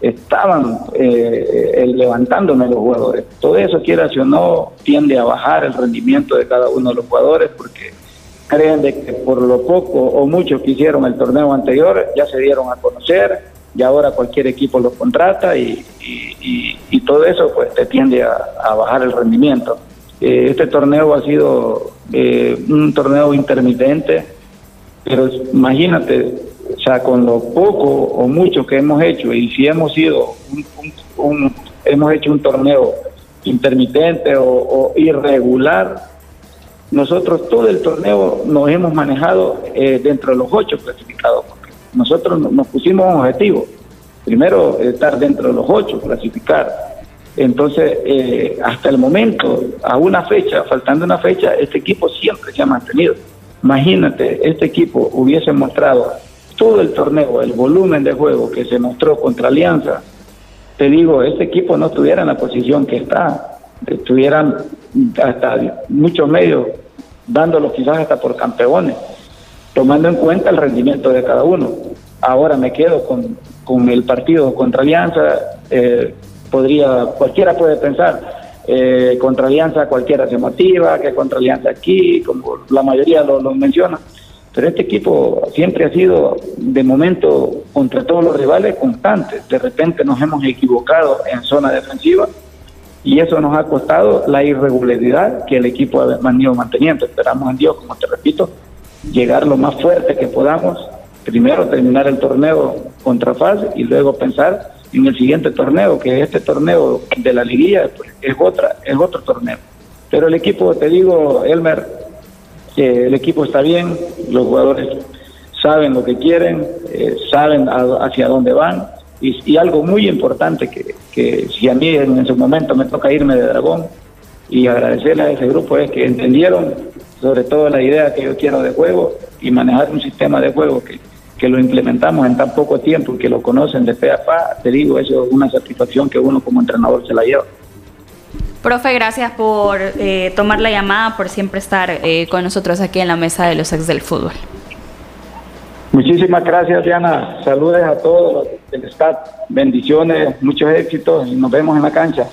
estaban eh, levantándome los jugadores. Todo eso, quiera o no, tiende a bajar el rendimiento de cada uno de los jugadores porque creen de que por lo poco o mucho que hicieron el torneo anterior ya se dieron a conocer y ahora cualquier equipo los contrata y, todo eso pues te tiende a, bajar el rendimiento. Eh, este torneo ha sido eh, un torneo intermitente, pero imagínate, o sea, con lo poco o mucho que hemos hecho, y si hemos sido un, hemos hecho un torneo intermitente o, irregular, nosotros todo el torneo nos hemos manejado eh, dentro de los ocho clasificados. Porque nosotros nos pusimos un objetivo. Primero, estar dentro de los ocho, clasificar. Entonces, eh, hasta el momento, a una fecha, faltando una fecha, este equipo siempre se ha mantenido. Imagínate, este equipo hubiese mostrado todo el torneo, el volumen de juego que se mostró contra Alianza, te digo, este equipo no estuviera en la posición que está, estuvieran hasta muchos medios dándolo quizás hasta por campeones, tomando en cuenta el rendimiento de cada uno. Ahora me quedo con, con el partido contra Alianza, eh, podría, cualquiera puede pensar, eh, contra Alianza cualquiera se motiva, que contra Alianza aquí, como la mayoría lo, menciona, pero este equipo siempre ha sido, de momento, contra todos los rivales, constante. De repente nos hemos equivocado en zona defensiva y eso nos ha costado la irregularidad que el equipo ha venido manteniendo. Esperamos en Dios, como te repito, llegar lo más fuerte que podamos. Primero terminar el torneo contra FAS y luego pensar en el siguiente torneo, que este torneo de la liguilla pues, es otra, es otro torneo. Pero el equipo, te digo, Elmer, el equipo está bien, los jugadores saben lo que quieren, eh, saben hacia dónde van. Y, algo muy importante que, que, si a mí en, su momento me toca irme de Dragón, y agradecerle a ese grupo es que entendieron sobre todo la idea que yo quiero de juego y manejar un sistema de juego que, que lo implementamos en tan poco tiempo y que lo conocen de fe a pa, te digo, eso es una satisfacción que uno como entrenador se la lleva. Profe, gracias por eh, tomar la llamada, por siempre estar eh, con nosotros aquí en la mesa de los ex del fútbol. Muchísimas gracias, Diana. Saludos a todos del staff. Bendiciones, muchos éxitos y nos vemos en la cancha.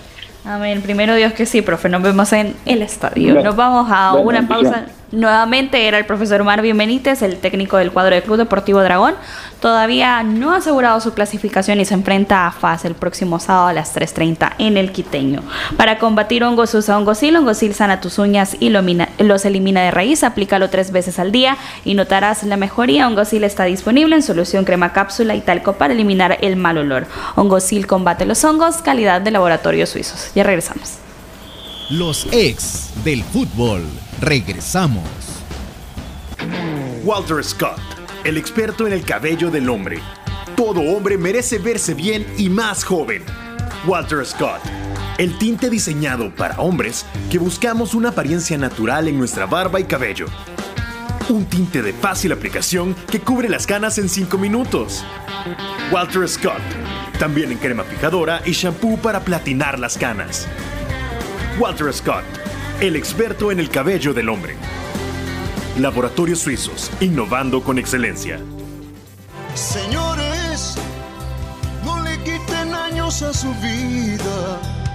Amén. Primero Dios que sí, profe. Nos vemos en el estadio. Nos vamos a una pausa. Nuevamente era el profesor Marvin Benítez, el técnico del cuadro del Club Deportivo Dragón. Todavía no ha asegurado su clasificación y se enfrenta a FAS el próximo sábado a las 3.30 en el Quiteño. Para combatir hongos usa hongosil, hongosil sana tus uñas y los elimina de raíz. Aplícalo tres veces al día y notarás la mejoría. Hongosil está disponible en solución crema cápsula y talco para eliminar el mal olor. Hongosil combate los hongos, calidad de laboratorios suizos. Ya regresamos. Los ex del fútbol. Regresamos. Walter Scott, el experto en el cabello del hombre. Todo hombre merece verse bien y más joven. Walter Scott, el tinte diseñado para hombres que buscamos una apariencia natural en nuestra barba y cabello. Un tinte de fácil aplicación que cubre las canas en 5 minutos. Walter Scott, también en crema fijadora y shampoo para platinar las canas. Walter Scott, el experto en el cabello del hombre. Laboratorios Suizos, innovando con excelencia. Señores, no le quiten años a su vida,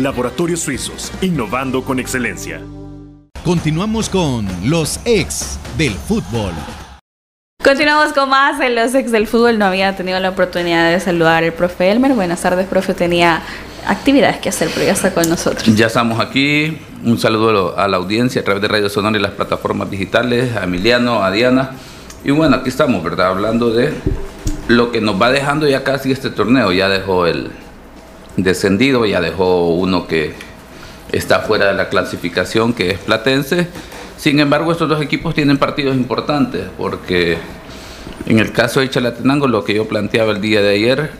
Laboratorios Suizos, innovando con excelencia. Continuamos con los ex del fútbol. Continuamos con más en los ex del fútbol. No había tenido la oportunidad de saludar al profe Elmer. Buenas tardes, profe. Tenía actividades que hacer, pero ya está con nosotros. Ya estamos aquí. Un saludo a la audiencia a través de Radio Sonora y las plataformas digitales, a Emiliano, a Diana. Y bueno, aquí estamos, ¿verdad? Hablando de lo que nos va dejando ya casi este torneo. Ya dejó el descendido, ya dejó uno que está fuera de la clasificación, que es Platense. Sin embargo, estos dos equipos tienen partidos importantes, porque en el caso de Chalatenango, lo que yo planteaba el día de ayer,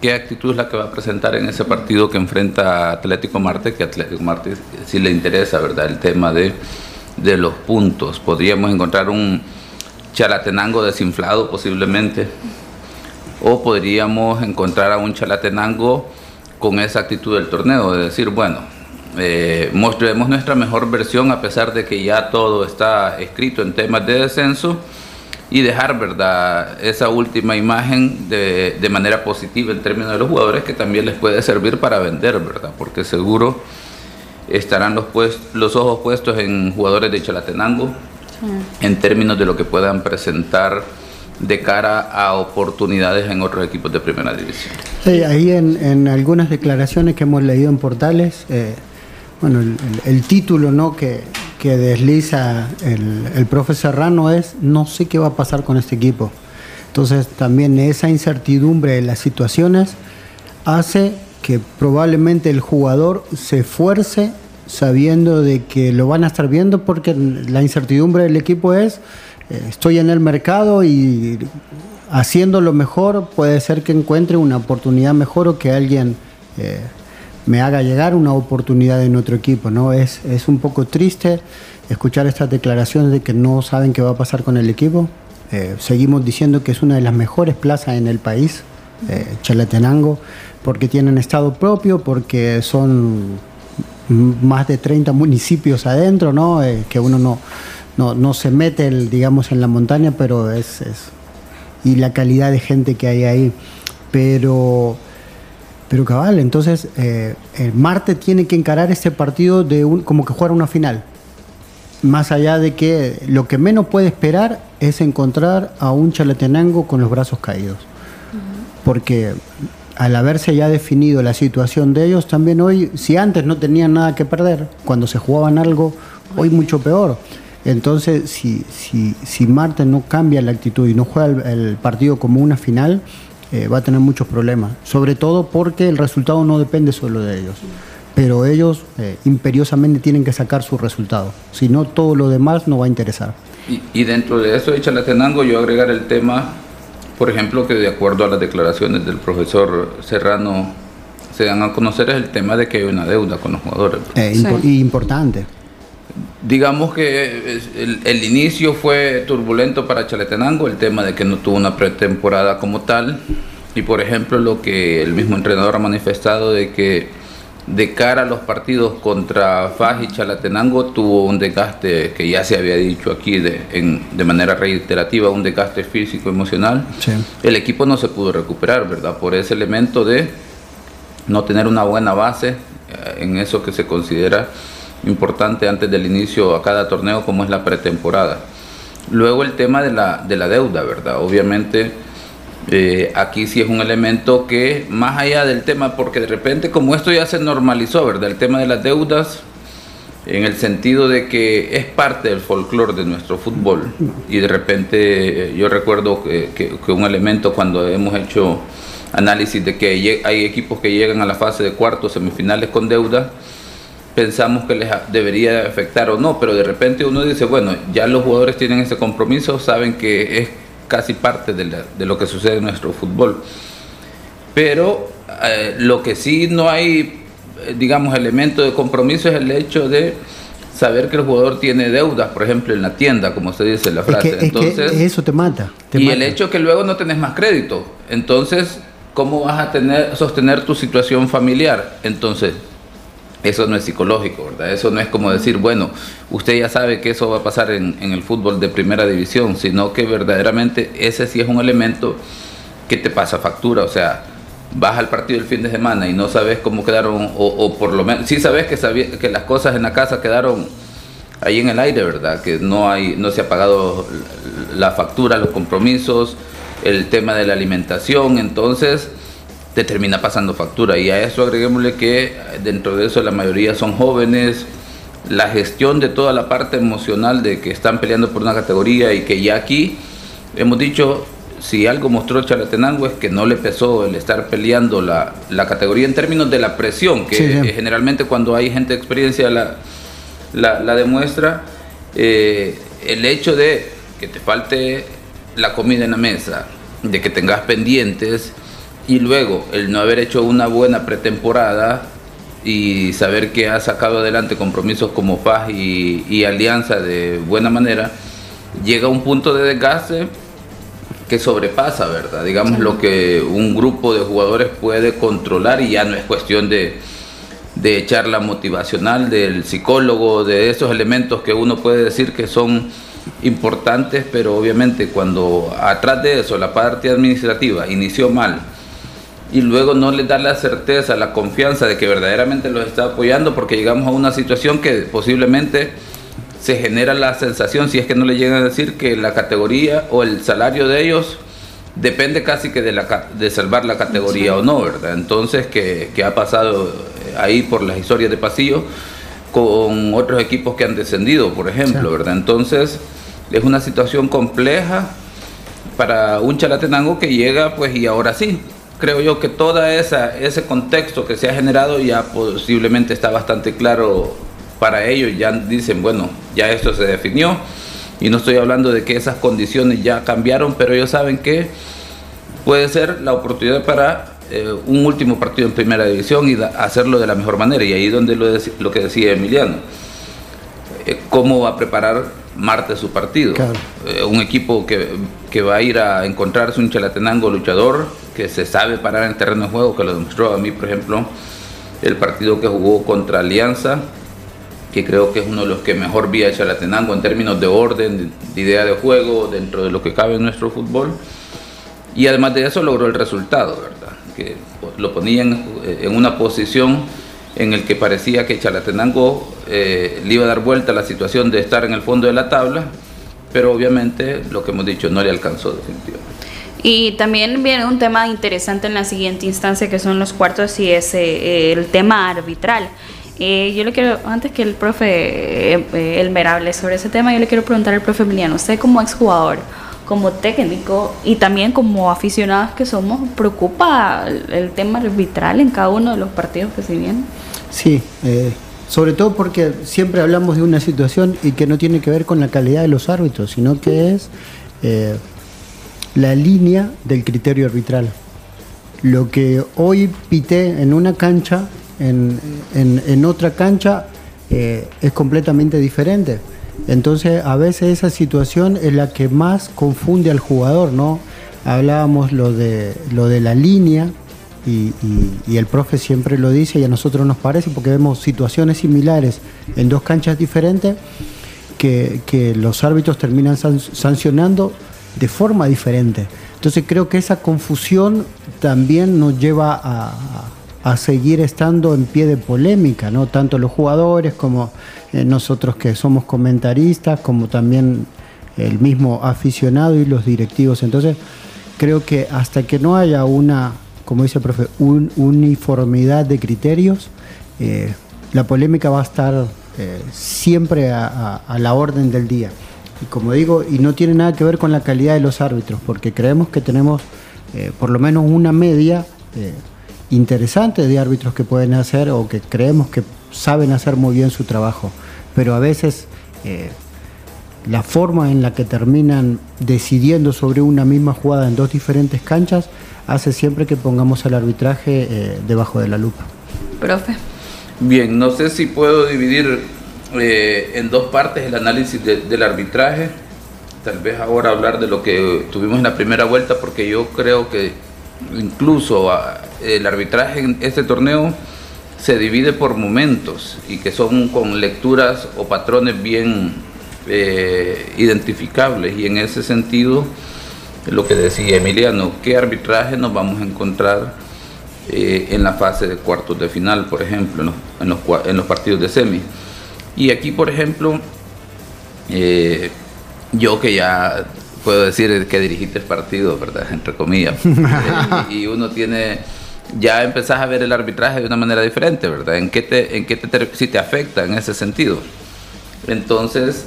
¿qué actitud es la que va a presentar en ese partido que enfrenta Atlético Marte? Que Atlético Marte sí le interesa, ¿verdad? El tema de, de los puntos. Podríamos encontrar un Chalatenango desinflado posiblemente, o podríamos encontrar a un Chalatenango con esa actitud del torneo, de decir, bueno, eh, mostremos nuestra mejor versión a pesar de que ya todo está escrito en temas de descenso y dejar verdad esa última imagen de, de, manera positiva en términos de los jugadores que también les puede servir para vender verdad porque seguro estarán los, pues, los ojos puestos en jugadores de Chalatenango sí. en términos de lo que puedan presentar de cara a oportunidades en otros equipos de primera división. Sí, ahí en, en algunas declaraciones que hemos leído en portales, eh, bueno, el, el, título ¿no? que, que desliza el, el profe Serrano es no sé qué va a pasar con este equipo. Entonces también esa incertidumbre de las situaciones hace que probablemente el jugador se esfuerce sabiendo de que lo van a estar viendo porque la incertidumbre del equipo es estoy en el mercado y haciendo lo mejor puede ser que encuentre una oportunidad mejor o que alguien eh, me haga llegar una oportunidad en otro equipo. ¿no? Es, es un poco triste escuchar estas declaraciones de que no saben qué va a pasar con el equipo. Eh, seguimos diciendo que es una de las mejores plazas en el país, eh, Chalatenango, porque tienen estado propio, porque son más de 30 municipios adentro, ¿no? Eh, que uno no, no, no, se mete, el, digamos, en la montaña, pero es, es, Y la calidad de gente que hay ahí. Pero, pero cabal, entonces eh, el Marte tiene que encarar este partido de un, como que jugar una final. Más allá de que lo que menos puede esperar es encontrar a un Chalatenango con los brazos caídos. Porque al haberse ya definido la situación de ellos, también hoy, si antes no tenían nada que perder, cuando se jugaban algo, hoy mucho peor. Entonces, si, si, si Marte no cambia la actitud y no juega el, partido como una final, eh, va a tener muchos problemas. Sobre todo porque el resultado no depende solo de ellos. Pero ellos eh, imperiosamente tienen que sacar su resultado. Si no, todo lo demás no va a interesar. Y, y dentro de eso, Chalatenango, yo agregar el tema por ejemplo, que de acuerdo a las declaraciones del profesor Serrano se dan a conocer es el tema de que hay una deuda con los jugadores. Eh, y importante. Digamos que el, inicio fue turbulento para Chaletenango, el tema de que no tuvo una pretemporada como tal, y por ejemplo lo que el mismo entrenador ha manifestado de que de cara a los partidos contra Faj y Chalatenango tuvo un desgaste que ya se había dicho aquí de, de manera reiterativa, un desgaste físico, emocional. El equipo no se pudo recuperar, ¿verdad? Por ese elemento de no tener una buena base eh, en eso que se considera importante antes del inicio a cada torneo como es la pretemporada. Luego el tema de la, de la deuda, ¿verdad? Obviamente eh, aquí sí es un elemento que, más allá del tema, porque de repente como esto ya se normalizó, ¿verdad? El tema de las deudas, en el sentido de que es parte del folclore de nuestro fútbol. Y de repente eh, yo recuerdo que, un elemento cuando hemos hecho análisis de que hay equipos que llegan a la fase de cuartos, semifinales con deuda, pensamos que les debería afectar o no, pero de repente uno dice, bueno, ya los jugadores tienen ese compromiso, saben que es casi parte de, lo que sucede en nuestro fútbol. Pero eh, lo que sí no hay, eh, digamos, elemento de compromiso es el hecho de saber que el jugador tiene deudas, por ejemplo, en la tienda, como se dice en la frase. Entonces, eso te mata. y el hecho que luego no tenés más crédito. Entonces, ¿cómo vas a tener, sostener tu situación familiar? Entonces, eso no es psicológico, ¿verdad? Eso no es como decir, bueno, usted ya sabe que eso va a pasar en, el fútbol de primera división, sino que verdaderamente ese sí es un elemento que te pasa factura, o sea, vas al partido el fin de semana y no sabes cómo quedaron, o, por lo menos, sí sabes que, que las cosas en la casa quedaron ahí en el aire, ¿verdad? Que no, hay, no se ha pagado la factura, los compromisos, el tema de la alimentación, entonces te termina pasando factura. Y a eso agreguémosle que dentro de eso la mayoría son jóvenes, la gestión de toda la parte emocional de que están peleando por una categoría y que ya aquí hemos dicho, si algo mostró Chalatenango es que no le pesó el estar peleando la, categoría en términos de la presión, que generalmente cuando hay gente de experiencia la, la, demuestra, eh, el hecho de que te falte la comida en la mesa, de que tengas pendientes, y luego el no haber hecho una buena pretemporada y saber que ha sacado adelante compromisos como paz y, Alianza de buena manera, llega a un punto de desgaste que sobrepasa, ¿verdad? Digamos lo que un grupo de jugadores puede controlar y ya no es cuestión de, de echar la motivacional del psicólogo, de esos elementos que uno puede decir que son importantes, pero obviamente cuando atrás de eso la parte administrativa inició mal, y luego no les da la certeza, la confianza de que verdaderamente los está apoyando porque llegamos a una situación que posiblemente se genera la sensación, si es que no le llegan a decir, que la categoría o el salario de ellos depende casi que de, la, de salvar la categoría o no, ¿verdad? Entonces, que, que ha pasado eh, ahí por las historias de pasillo con otros equipos que han descendido, por ejemplo, ¿verdad? Entonces, es una situación compleja para un Chalatenango que llega, pues, y ahora sí, creo yo que todo ese contexto que se ha generado ya posiblemente está bastante claro para ellos. Ya dicen, bueno, ya esto se definió. Y no estoy hablando de que esas condiciones ya cambiaron, pero ellos saben que puede ser la oportunidad para eh, un último partido en primera división y hacerlo de la mejor manera. Y ahí donde lo, lo que decía Emiliano, eh, cómo va a preparar Marte su partido. Eh, un equipo que, que, va a ir a encontrarse un chalatenango luchador, que se sabe parar en terreno de juego, que lo demostró a mí, por ejemplo, el partido que jugó contra Alianza, que creo que es uno de los que mejor vía Chalatenango en términos de orden, de idea de juego, dentro de lo que cabe en nuestro fútbol. Y además de eso logró el resultado, ¿verdad? Que lo ponían en una posición en el que parecía que Chalatenango eh, le iba a dar vuelta a la situación de estar en el fondo de la tabla, pero obviamente lo que hemos dicho no le alcanzó definitivamente. Y también viene un tema interesante en la siguiente instancia que son los cuartos y es eh, el tema arbitral. Eh, yo le quiero, antes que el profe Elmer hable sobre ese tema, yo le quiero preguntar al profe Emiliano, usted como exjugador, como técnico y también como aficionados que somos, ¿preocupa el, tema arbitral en cada uno de los partidos que se vienen? Sí, eh, sobre todo porque siempre hablamos de una situación y que no tiene que ver con la calidad de los árbitros, sino que es eh, la línea del criterio arbitral. Lo que hoy pité en una cancha, en, en, otra cancha, eh, es completamente diferente. Entonces, a veces esa situación es la que más confunde al jugador, ¿no? Hablábamos lo de, lo de la línea y, el profe siempre lo dice y a nosotros nos parece porque vemos situaciones similares en dos canchas diferentes que, los árbitros terminan sancionando de forma diferente. Entonces creo que esa confusión también nos lleva a, a seguir estando en pie de polémica, ¿no? Tanto los jugadores como eh, nosotros que somos comentaristas, como también el mismo aficionado y los directivos. Entonces, creo que hasta que no haya una, como dice el profe, uniformidad de criterios, eh, la polémica va a estar eh, siempre a, la orden del día. Y como digo, y no tiene nada que ver con la calidad de los árbitros, porque creemos que tenemos por lo menos una media interesantes de árbitros que pueden hacer o que creemos que saben hacer muy bien su trabajo, pero a veces eh, la forma en la que terminan decidiendo sobre una misma jugada en dos diferentes canchas hace siempre que pongamos el arbitraje eh, debajo de la lupa. Profe. Bien, no sé si puedo dividir eh, en dos partes el análisis del arbitraje. Tal vez ahora hablar de lo que tuvimos en la primera vuelta, porque yo creo que incluso el arbitraje en este torneo se divide por momentos y que son con lecturas o patrones bien eh, identificables y en ese sentido lo que decía Emiliano, qué arbitraje nos vamos a encontrar eh, en la fase de cuartos de final, por ejemplo, en los, en los, partidos de semi. Y aquí, por ejemplo, eh, yo que ya puedo decir que dirigiste el partido, ¿verdad? (laughs) Entre comillas. (laughs) y, uno tiene, ya empezás a ver el arbitraje de una manera diferente, ¿verdad? ¿En qué te, en qué te, si te afecta en ese sentido? Entonces,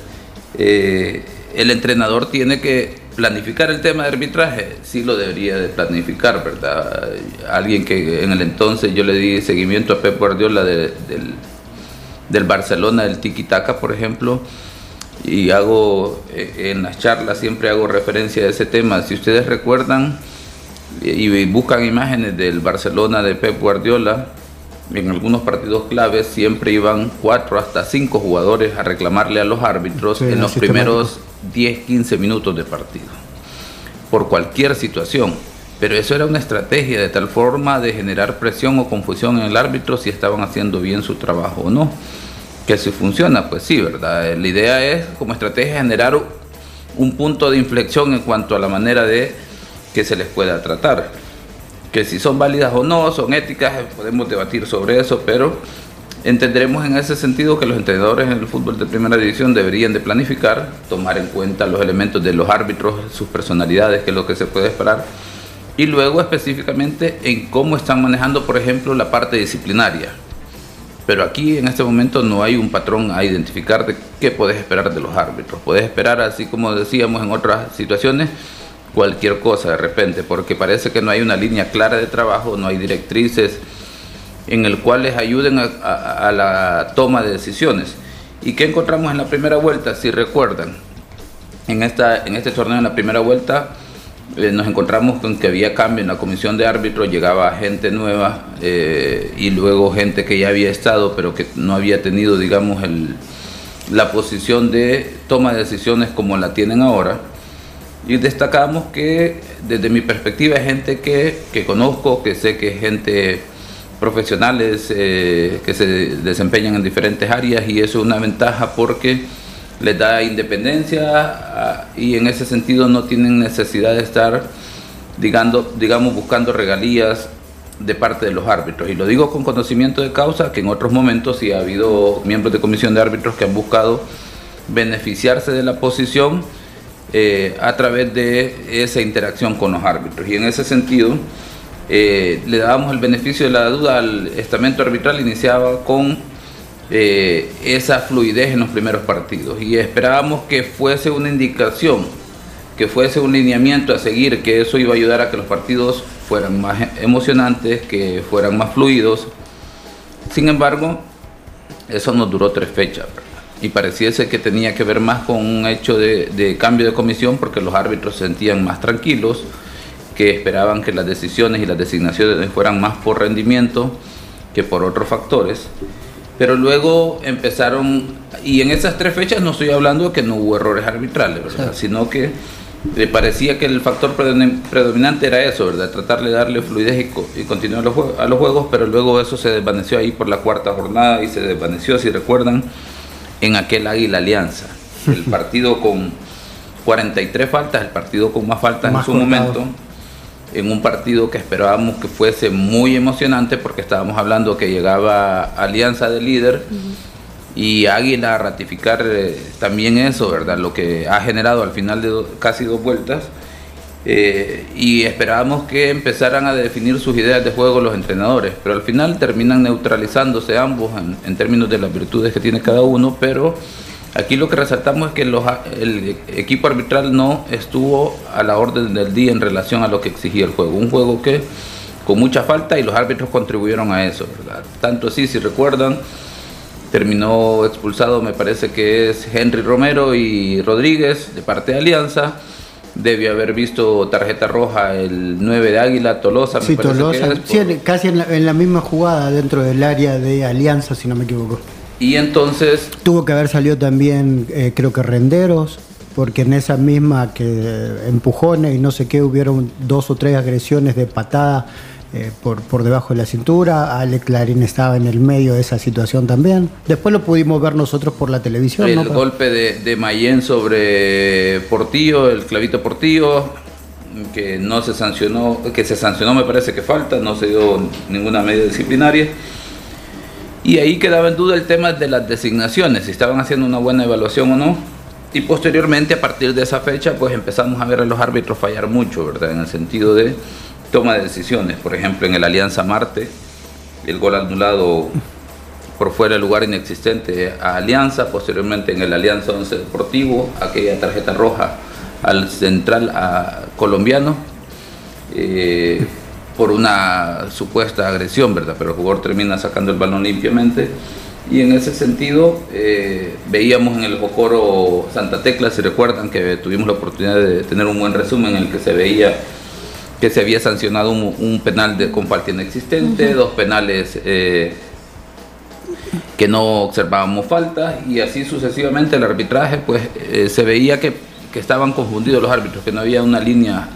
eh, el entrenador tiene que planificar el tema de arbitraje, sí lo debería de planificar, ¿verdad? Alguien que en el entonces yo le di seguimiento a Pep Guardiola del, del Barcelona, del Tiki Taka, por ejemplo, y hago eh, en las charlas siempre hago referencia a ese tema. Si ustedes recuerdan y buscan imágenes del Barcelona de Pep Guardiola, en algunos partidos claves siempre iban cuatro hasta cinco jugadores a reclamarle a los árbitros en los primeros 10, 15 minutos de partido, por cualquier situación. Pero eso era una estrategia de tal forma de generar presión o confusión en el árbitro si estaban haciendo bien su trabajo o no que si funciona, pues sí, ¿verdad? La idea es como estrategia generar un punto de inflexión en cuanto a la manera de que se les pueda tratar. Que si son válidas o no, son éticas, podemos debatir sobre eso, pero entenderemos en ese sentido que los entrenadores en el fútbol de primera división deberían de planificar, tomar en cuenta los elementos de los árbitros, sus personalidades, que es lo que se puede esperar, y luego específicamente en cómo están manejando, por ejemplo, la parte disciplinaria pero aquí en este momento no hay un patrón a identificar de qué puedes esperar de los árbitros. Puedes esperar, así como decíamos en otras situaciones, cualquier cosa de repente, porque parece que no hay una línea clara de trabajo, no hay directrices en el cual les ayuden a, la toma de decisiones. ¿Y qué encontramos en la primera vuelta? Si recuerdan, en, esta, en este torneo en la primera vuelta eh, nos encontramos con que había cambio en la comisión de árbitros, llegaba gente nueva eh, y luego gente que ya había estado, pero que no había tenido, digamos, el, la posición de toma de decisiones como la tienen ahora. Y destacamos que desde mi perspectiva es gente que, que conozco, que sé que es gente profesionales eh, que se desempeñan en diferentes áreas y eso es una ventaja porque les da independencia ah, y en ese sentido no tienen necesidad de estar digando, digamos buscando regalías de parte de los árbitros. Y lo digo con conocimiento de causa, que en otros momentos sí ha habido miembros de comisión de árbitros que han buscado beneficiarse de la posición eh, a través de esa interacción con los árbitros. Y en ese sentido, eh, le dábamos el beneficio de la duda al estamento arbitral, iniciaba con eh, esa fluidez en los primeros partidos y esperábamos que fuese una indicación, que fuese un lineamiento a seguir, que eso iba a ayudar a que los partidos fueran más emocionantes, que fueran más fluidos. Sin embargo, eso nos duró tres fechas y pareciese que tenía que ver más con un hecho de, de cambio de comisión porque los árbitros se sentían más tranquilos que esperaban que las decisiones y las designaciones fueran más por rendimiento que por otros factores. Pero luego empezaron, y en esas tres fechas no estoy hablando de que no hubo errores arbitrales, sino que le parecía que el factor predominante era eso, ¿verdad? tratar de darle fluidez y, continuar los a los juegos, pero luego eso se desvaneció ahí por la cuarta jornada y se desvaneció, si recuerdan, en aquel Águila Alianza. El (laughs) partido con 43 faltas, el partido con más faltas en su momento en un partido que esperábamos que fuese muy emocionante porque estábamos hablando que llegaba Alianza de líder y Águila a ratificar eh, también eso, ¿verdad? Lo que ha generado al final de casi dos vueltas. Eh, y esperábamos que empezaran a definir sus ideas de juego los entrenadores, pero al final terminan neutralizándose ambos en, en términos de las virtudes que tiene cada uno, pero Aquí lo que resaltamos es que el equipo arbitral no estuvo a la orden del día en relación a lo que exigía el juego. Un juego que con mucha falta y los árbitros contribuyeron a eso. Tanto así, si recuerdan, terminó expulsado, me parece que es Henry Romero y Rodríguez de parte de Alianza. Debió haber visto tarjeta roja el 9 de Águila, Tolosa. Sí, Tolosa, casi en la misma jugada dentro del área de Alianza, si no me equivoco. Y entonces... Tuvo que haber salido también, eh, creo que Renderos, porque en esa misma que empujones y no sé qué, hubieron dos o tres agresiones de patada eh, por, por debajo de la cintura. Ale Clarín estaba en el medio de esa situación también. Después lo pudimos ver nosotros por la televisión. El golpe de, de Mayén sobre Portillo, el clavito Portillo, que no se sancionó, que se sancionó me parece que falta, no se dio ninguna medida disciplinaria. Y ahí quedaba en duda el tema de las designaciones, si estaban haciendo una buena evaluación o no. Y posteriormente, a partir de esa fecha, pues empezamos a ver a los árbitros fallar mucho, ¿verdad? En el sentido de toma de decisiones. Por ejemplo, en el Alianza Marte, el gol anulado por fuera del lugar inexistente a Alianza, posteriormente en el Alianza 11 Deportivo, aquella tarjeta roja al central colombiano. Eh, por una supuesta agresión, ¿verdad? Pero el jugador termina sacando el balón limpiamente. Y en ese sentido, eh, veíamos en el Jocoro Santa Tecla, si recuerdan que tuvimos la oportunidad de tener un buen resumen en el que se veía que se había sancionado un, penal de, con falta inexistente, dos penales eh, que no observábamos falta, y así sucesivamente el arbitraje, pues eh, se veía que, que estaban confundidos los árbitros, que no había una línea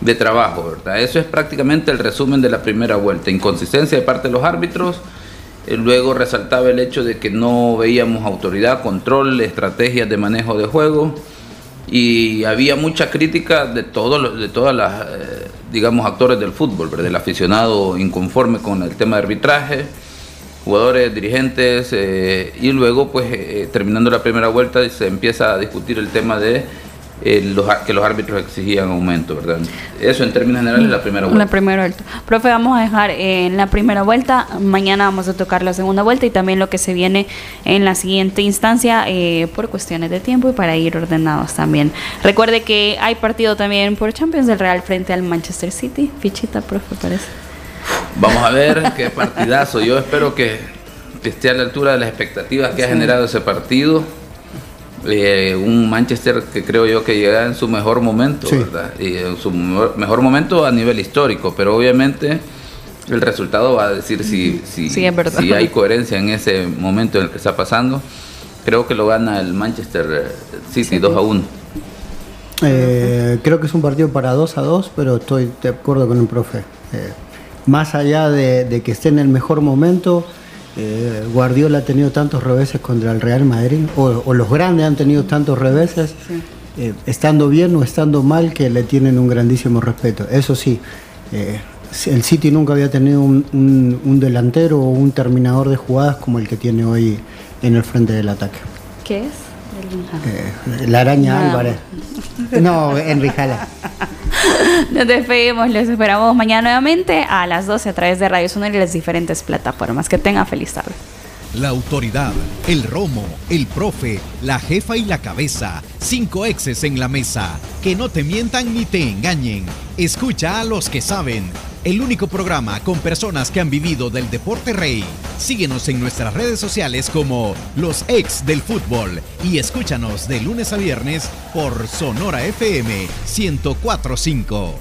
de trabajo, ¿verdad? Eso es prácticamente el resumen de la primera vuelta. Inconsistencia de parte de los árbitros, eh, luego resaltaba el hecho de que no veíamos autoridad, control, estrategias de manejo de juego y había mucha crítica de todos de todas las digamos actores del fútbol, ¿verdad? del aficionado inconforme con el tema de arbitraje, jugadores, dirigentes eh, y luego pues terminando la primera vuelta se empieza a discutir el tema de eh, que los árbitros exigían aumento, ¿verdad? Eso en términos generales la primera vuelta. La primera vuelta. Profe, vamos a dejar en la primera vuelta, mañana vamos a tocar la segunda vuelta y también lo que se viene en la siguiente instancia eh, por cuestiones de tiempo y para ir ordenados también. Recuerde que hay partido también por Champions del Real frente al Manchester City. Fichita, profe, parece. Vamos a ver qué partidazo. Yo espero que, esté a la altura de las expectativas que ha generado ese partido eh, un Manchester que creo yo que llega en su mejor momento, ¿verdad? Y en su mejor momento a nivel histórico, pero obviamente el resultado va a decir si, si, si hay coherencia en ese momento en el que está pasando. Creo que lo gana el Manchester City 2 a 1. Eh, creo que es un partido para 2 a 2, pero estoy de acuerdo con el profe. Eh, más allá de, que esté en el mejor momento, eh, Guardiola ha tenido tantos reveses contra el Real Madrid, o, los grandes han tenido tantos reveses, eh, estando bien o estando mal, que le tienen un grandísimo respeto. Eso sí, eh, el City nunca había tenido un, delantero o un terminador de jugadas como el que tiene hoy en el frente del ataque. ¿Qué es? Eh, la araña Álvarez. No, Enrijala. (laughs) Nos despedimos, les esperamos mañana nuevamente a las 12 a través de Radio Sonora y las diferentes plataformas. Que tengan feliz tarde. La autoridad, el romo, el profe, la jefa y la cabeza. Cinco exes en la mesa. Que no te mientan ni te engañen. Escucha a los que saben el único programa con personas que han vivido del deporte rey. Síguenos en nuestras redes sociales como Los Ex del Fútbol y escúchanos de lunes a viernes por Sonora FM 1045.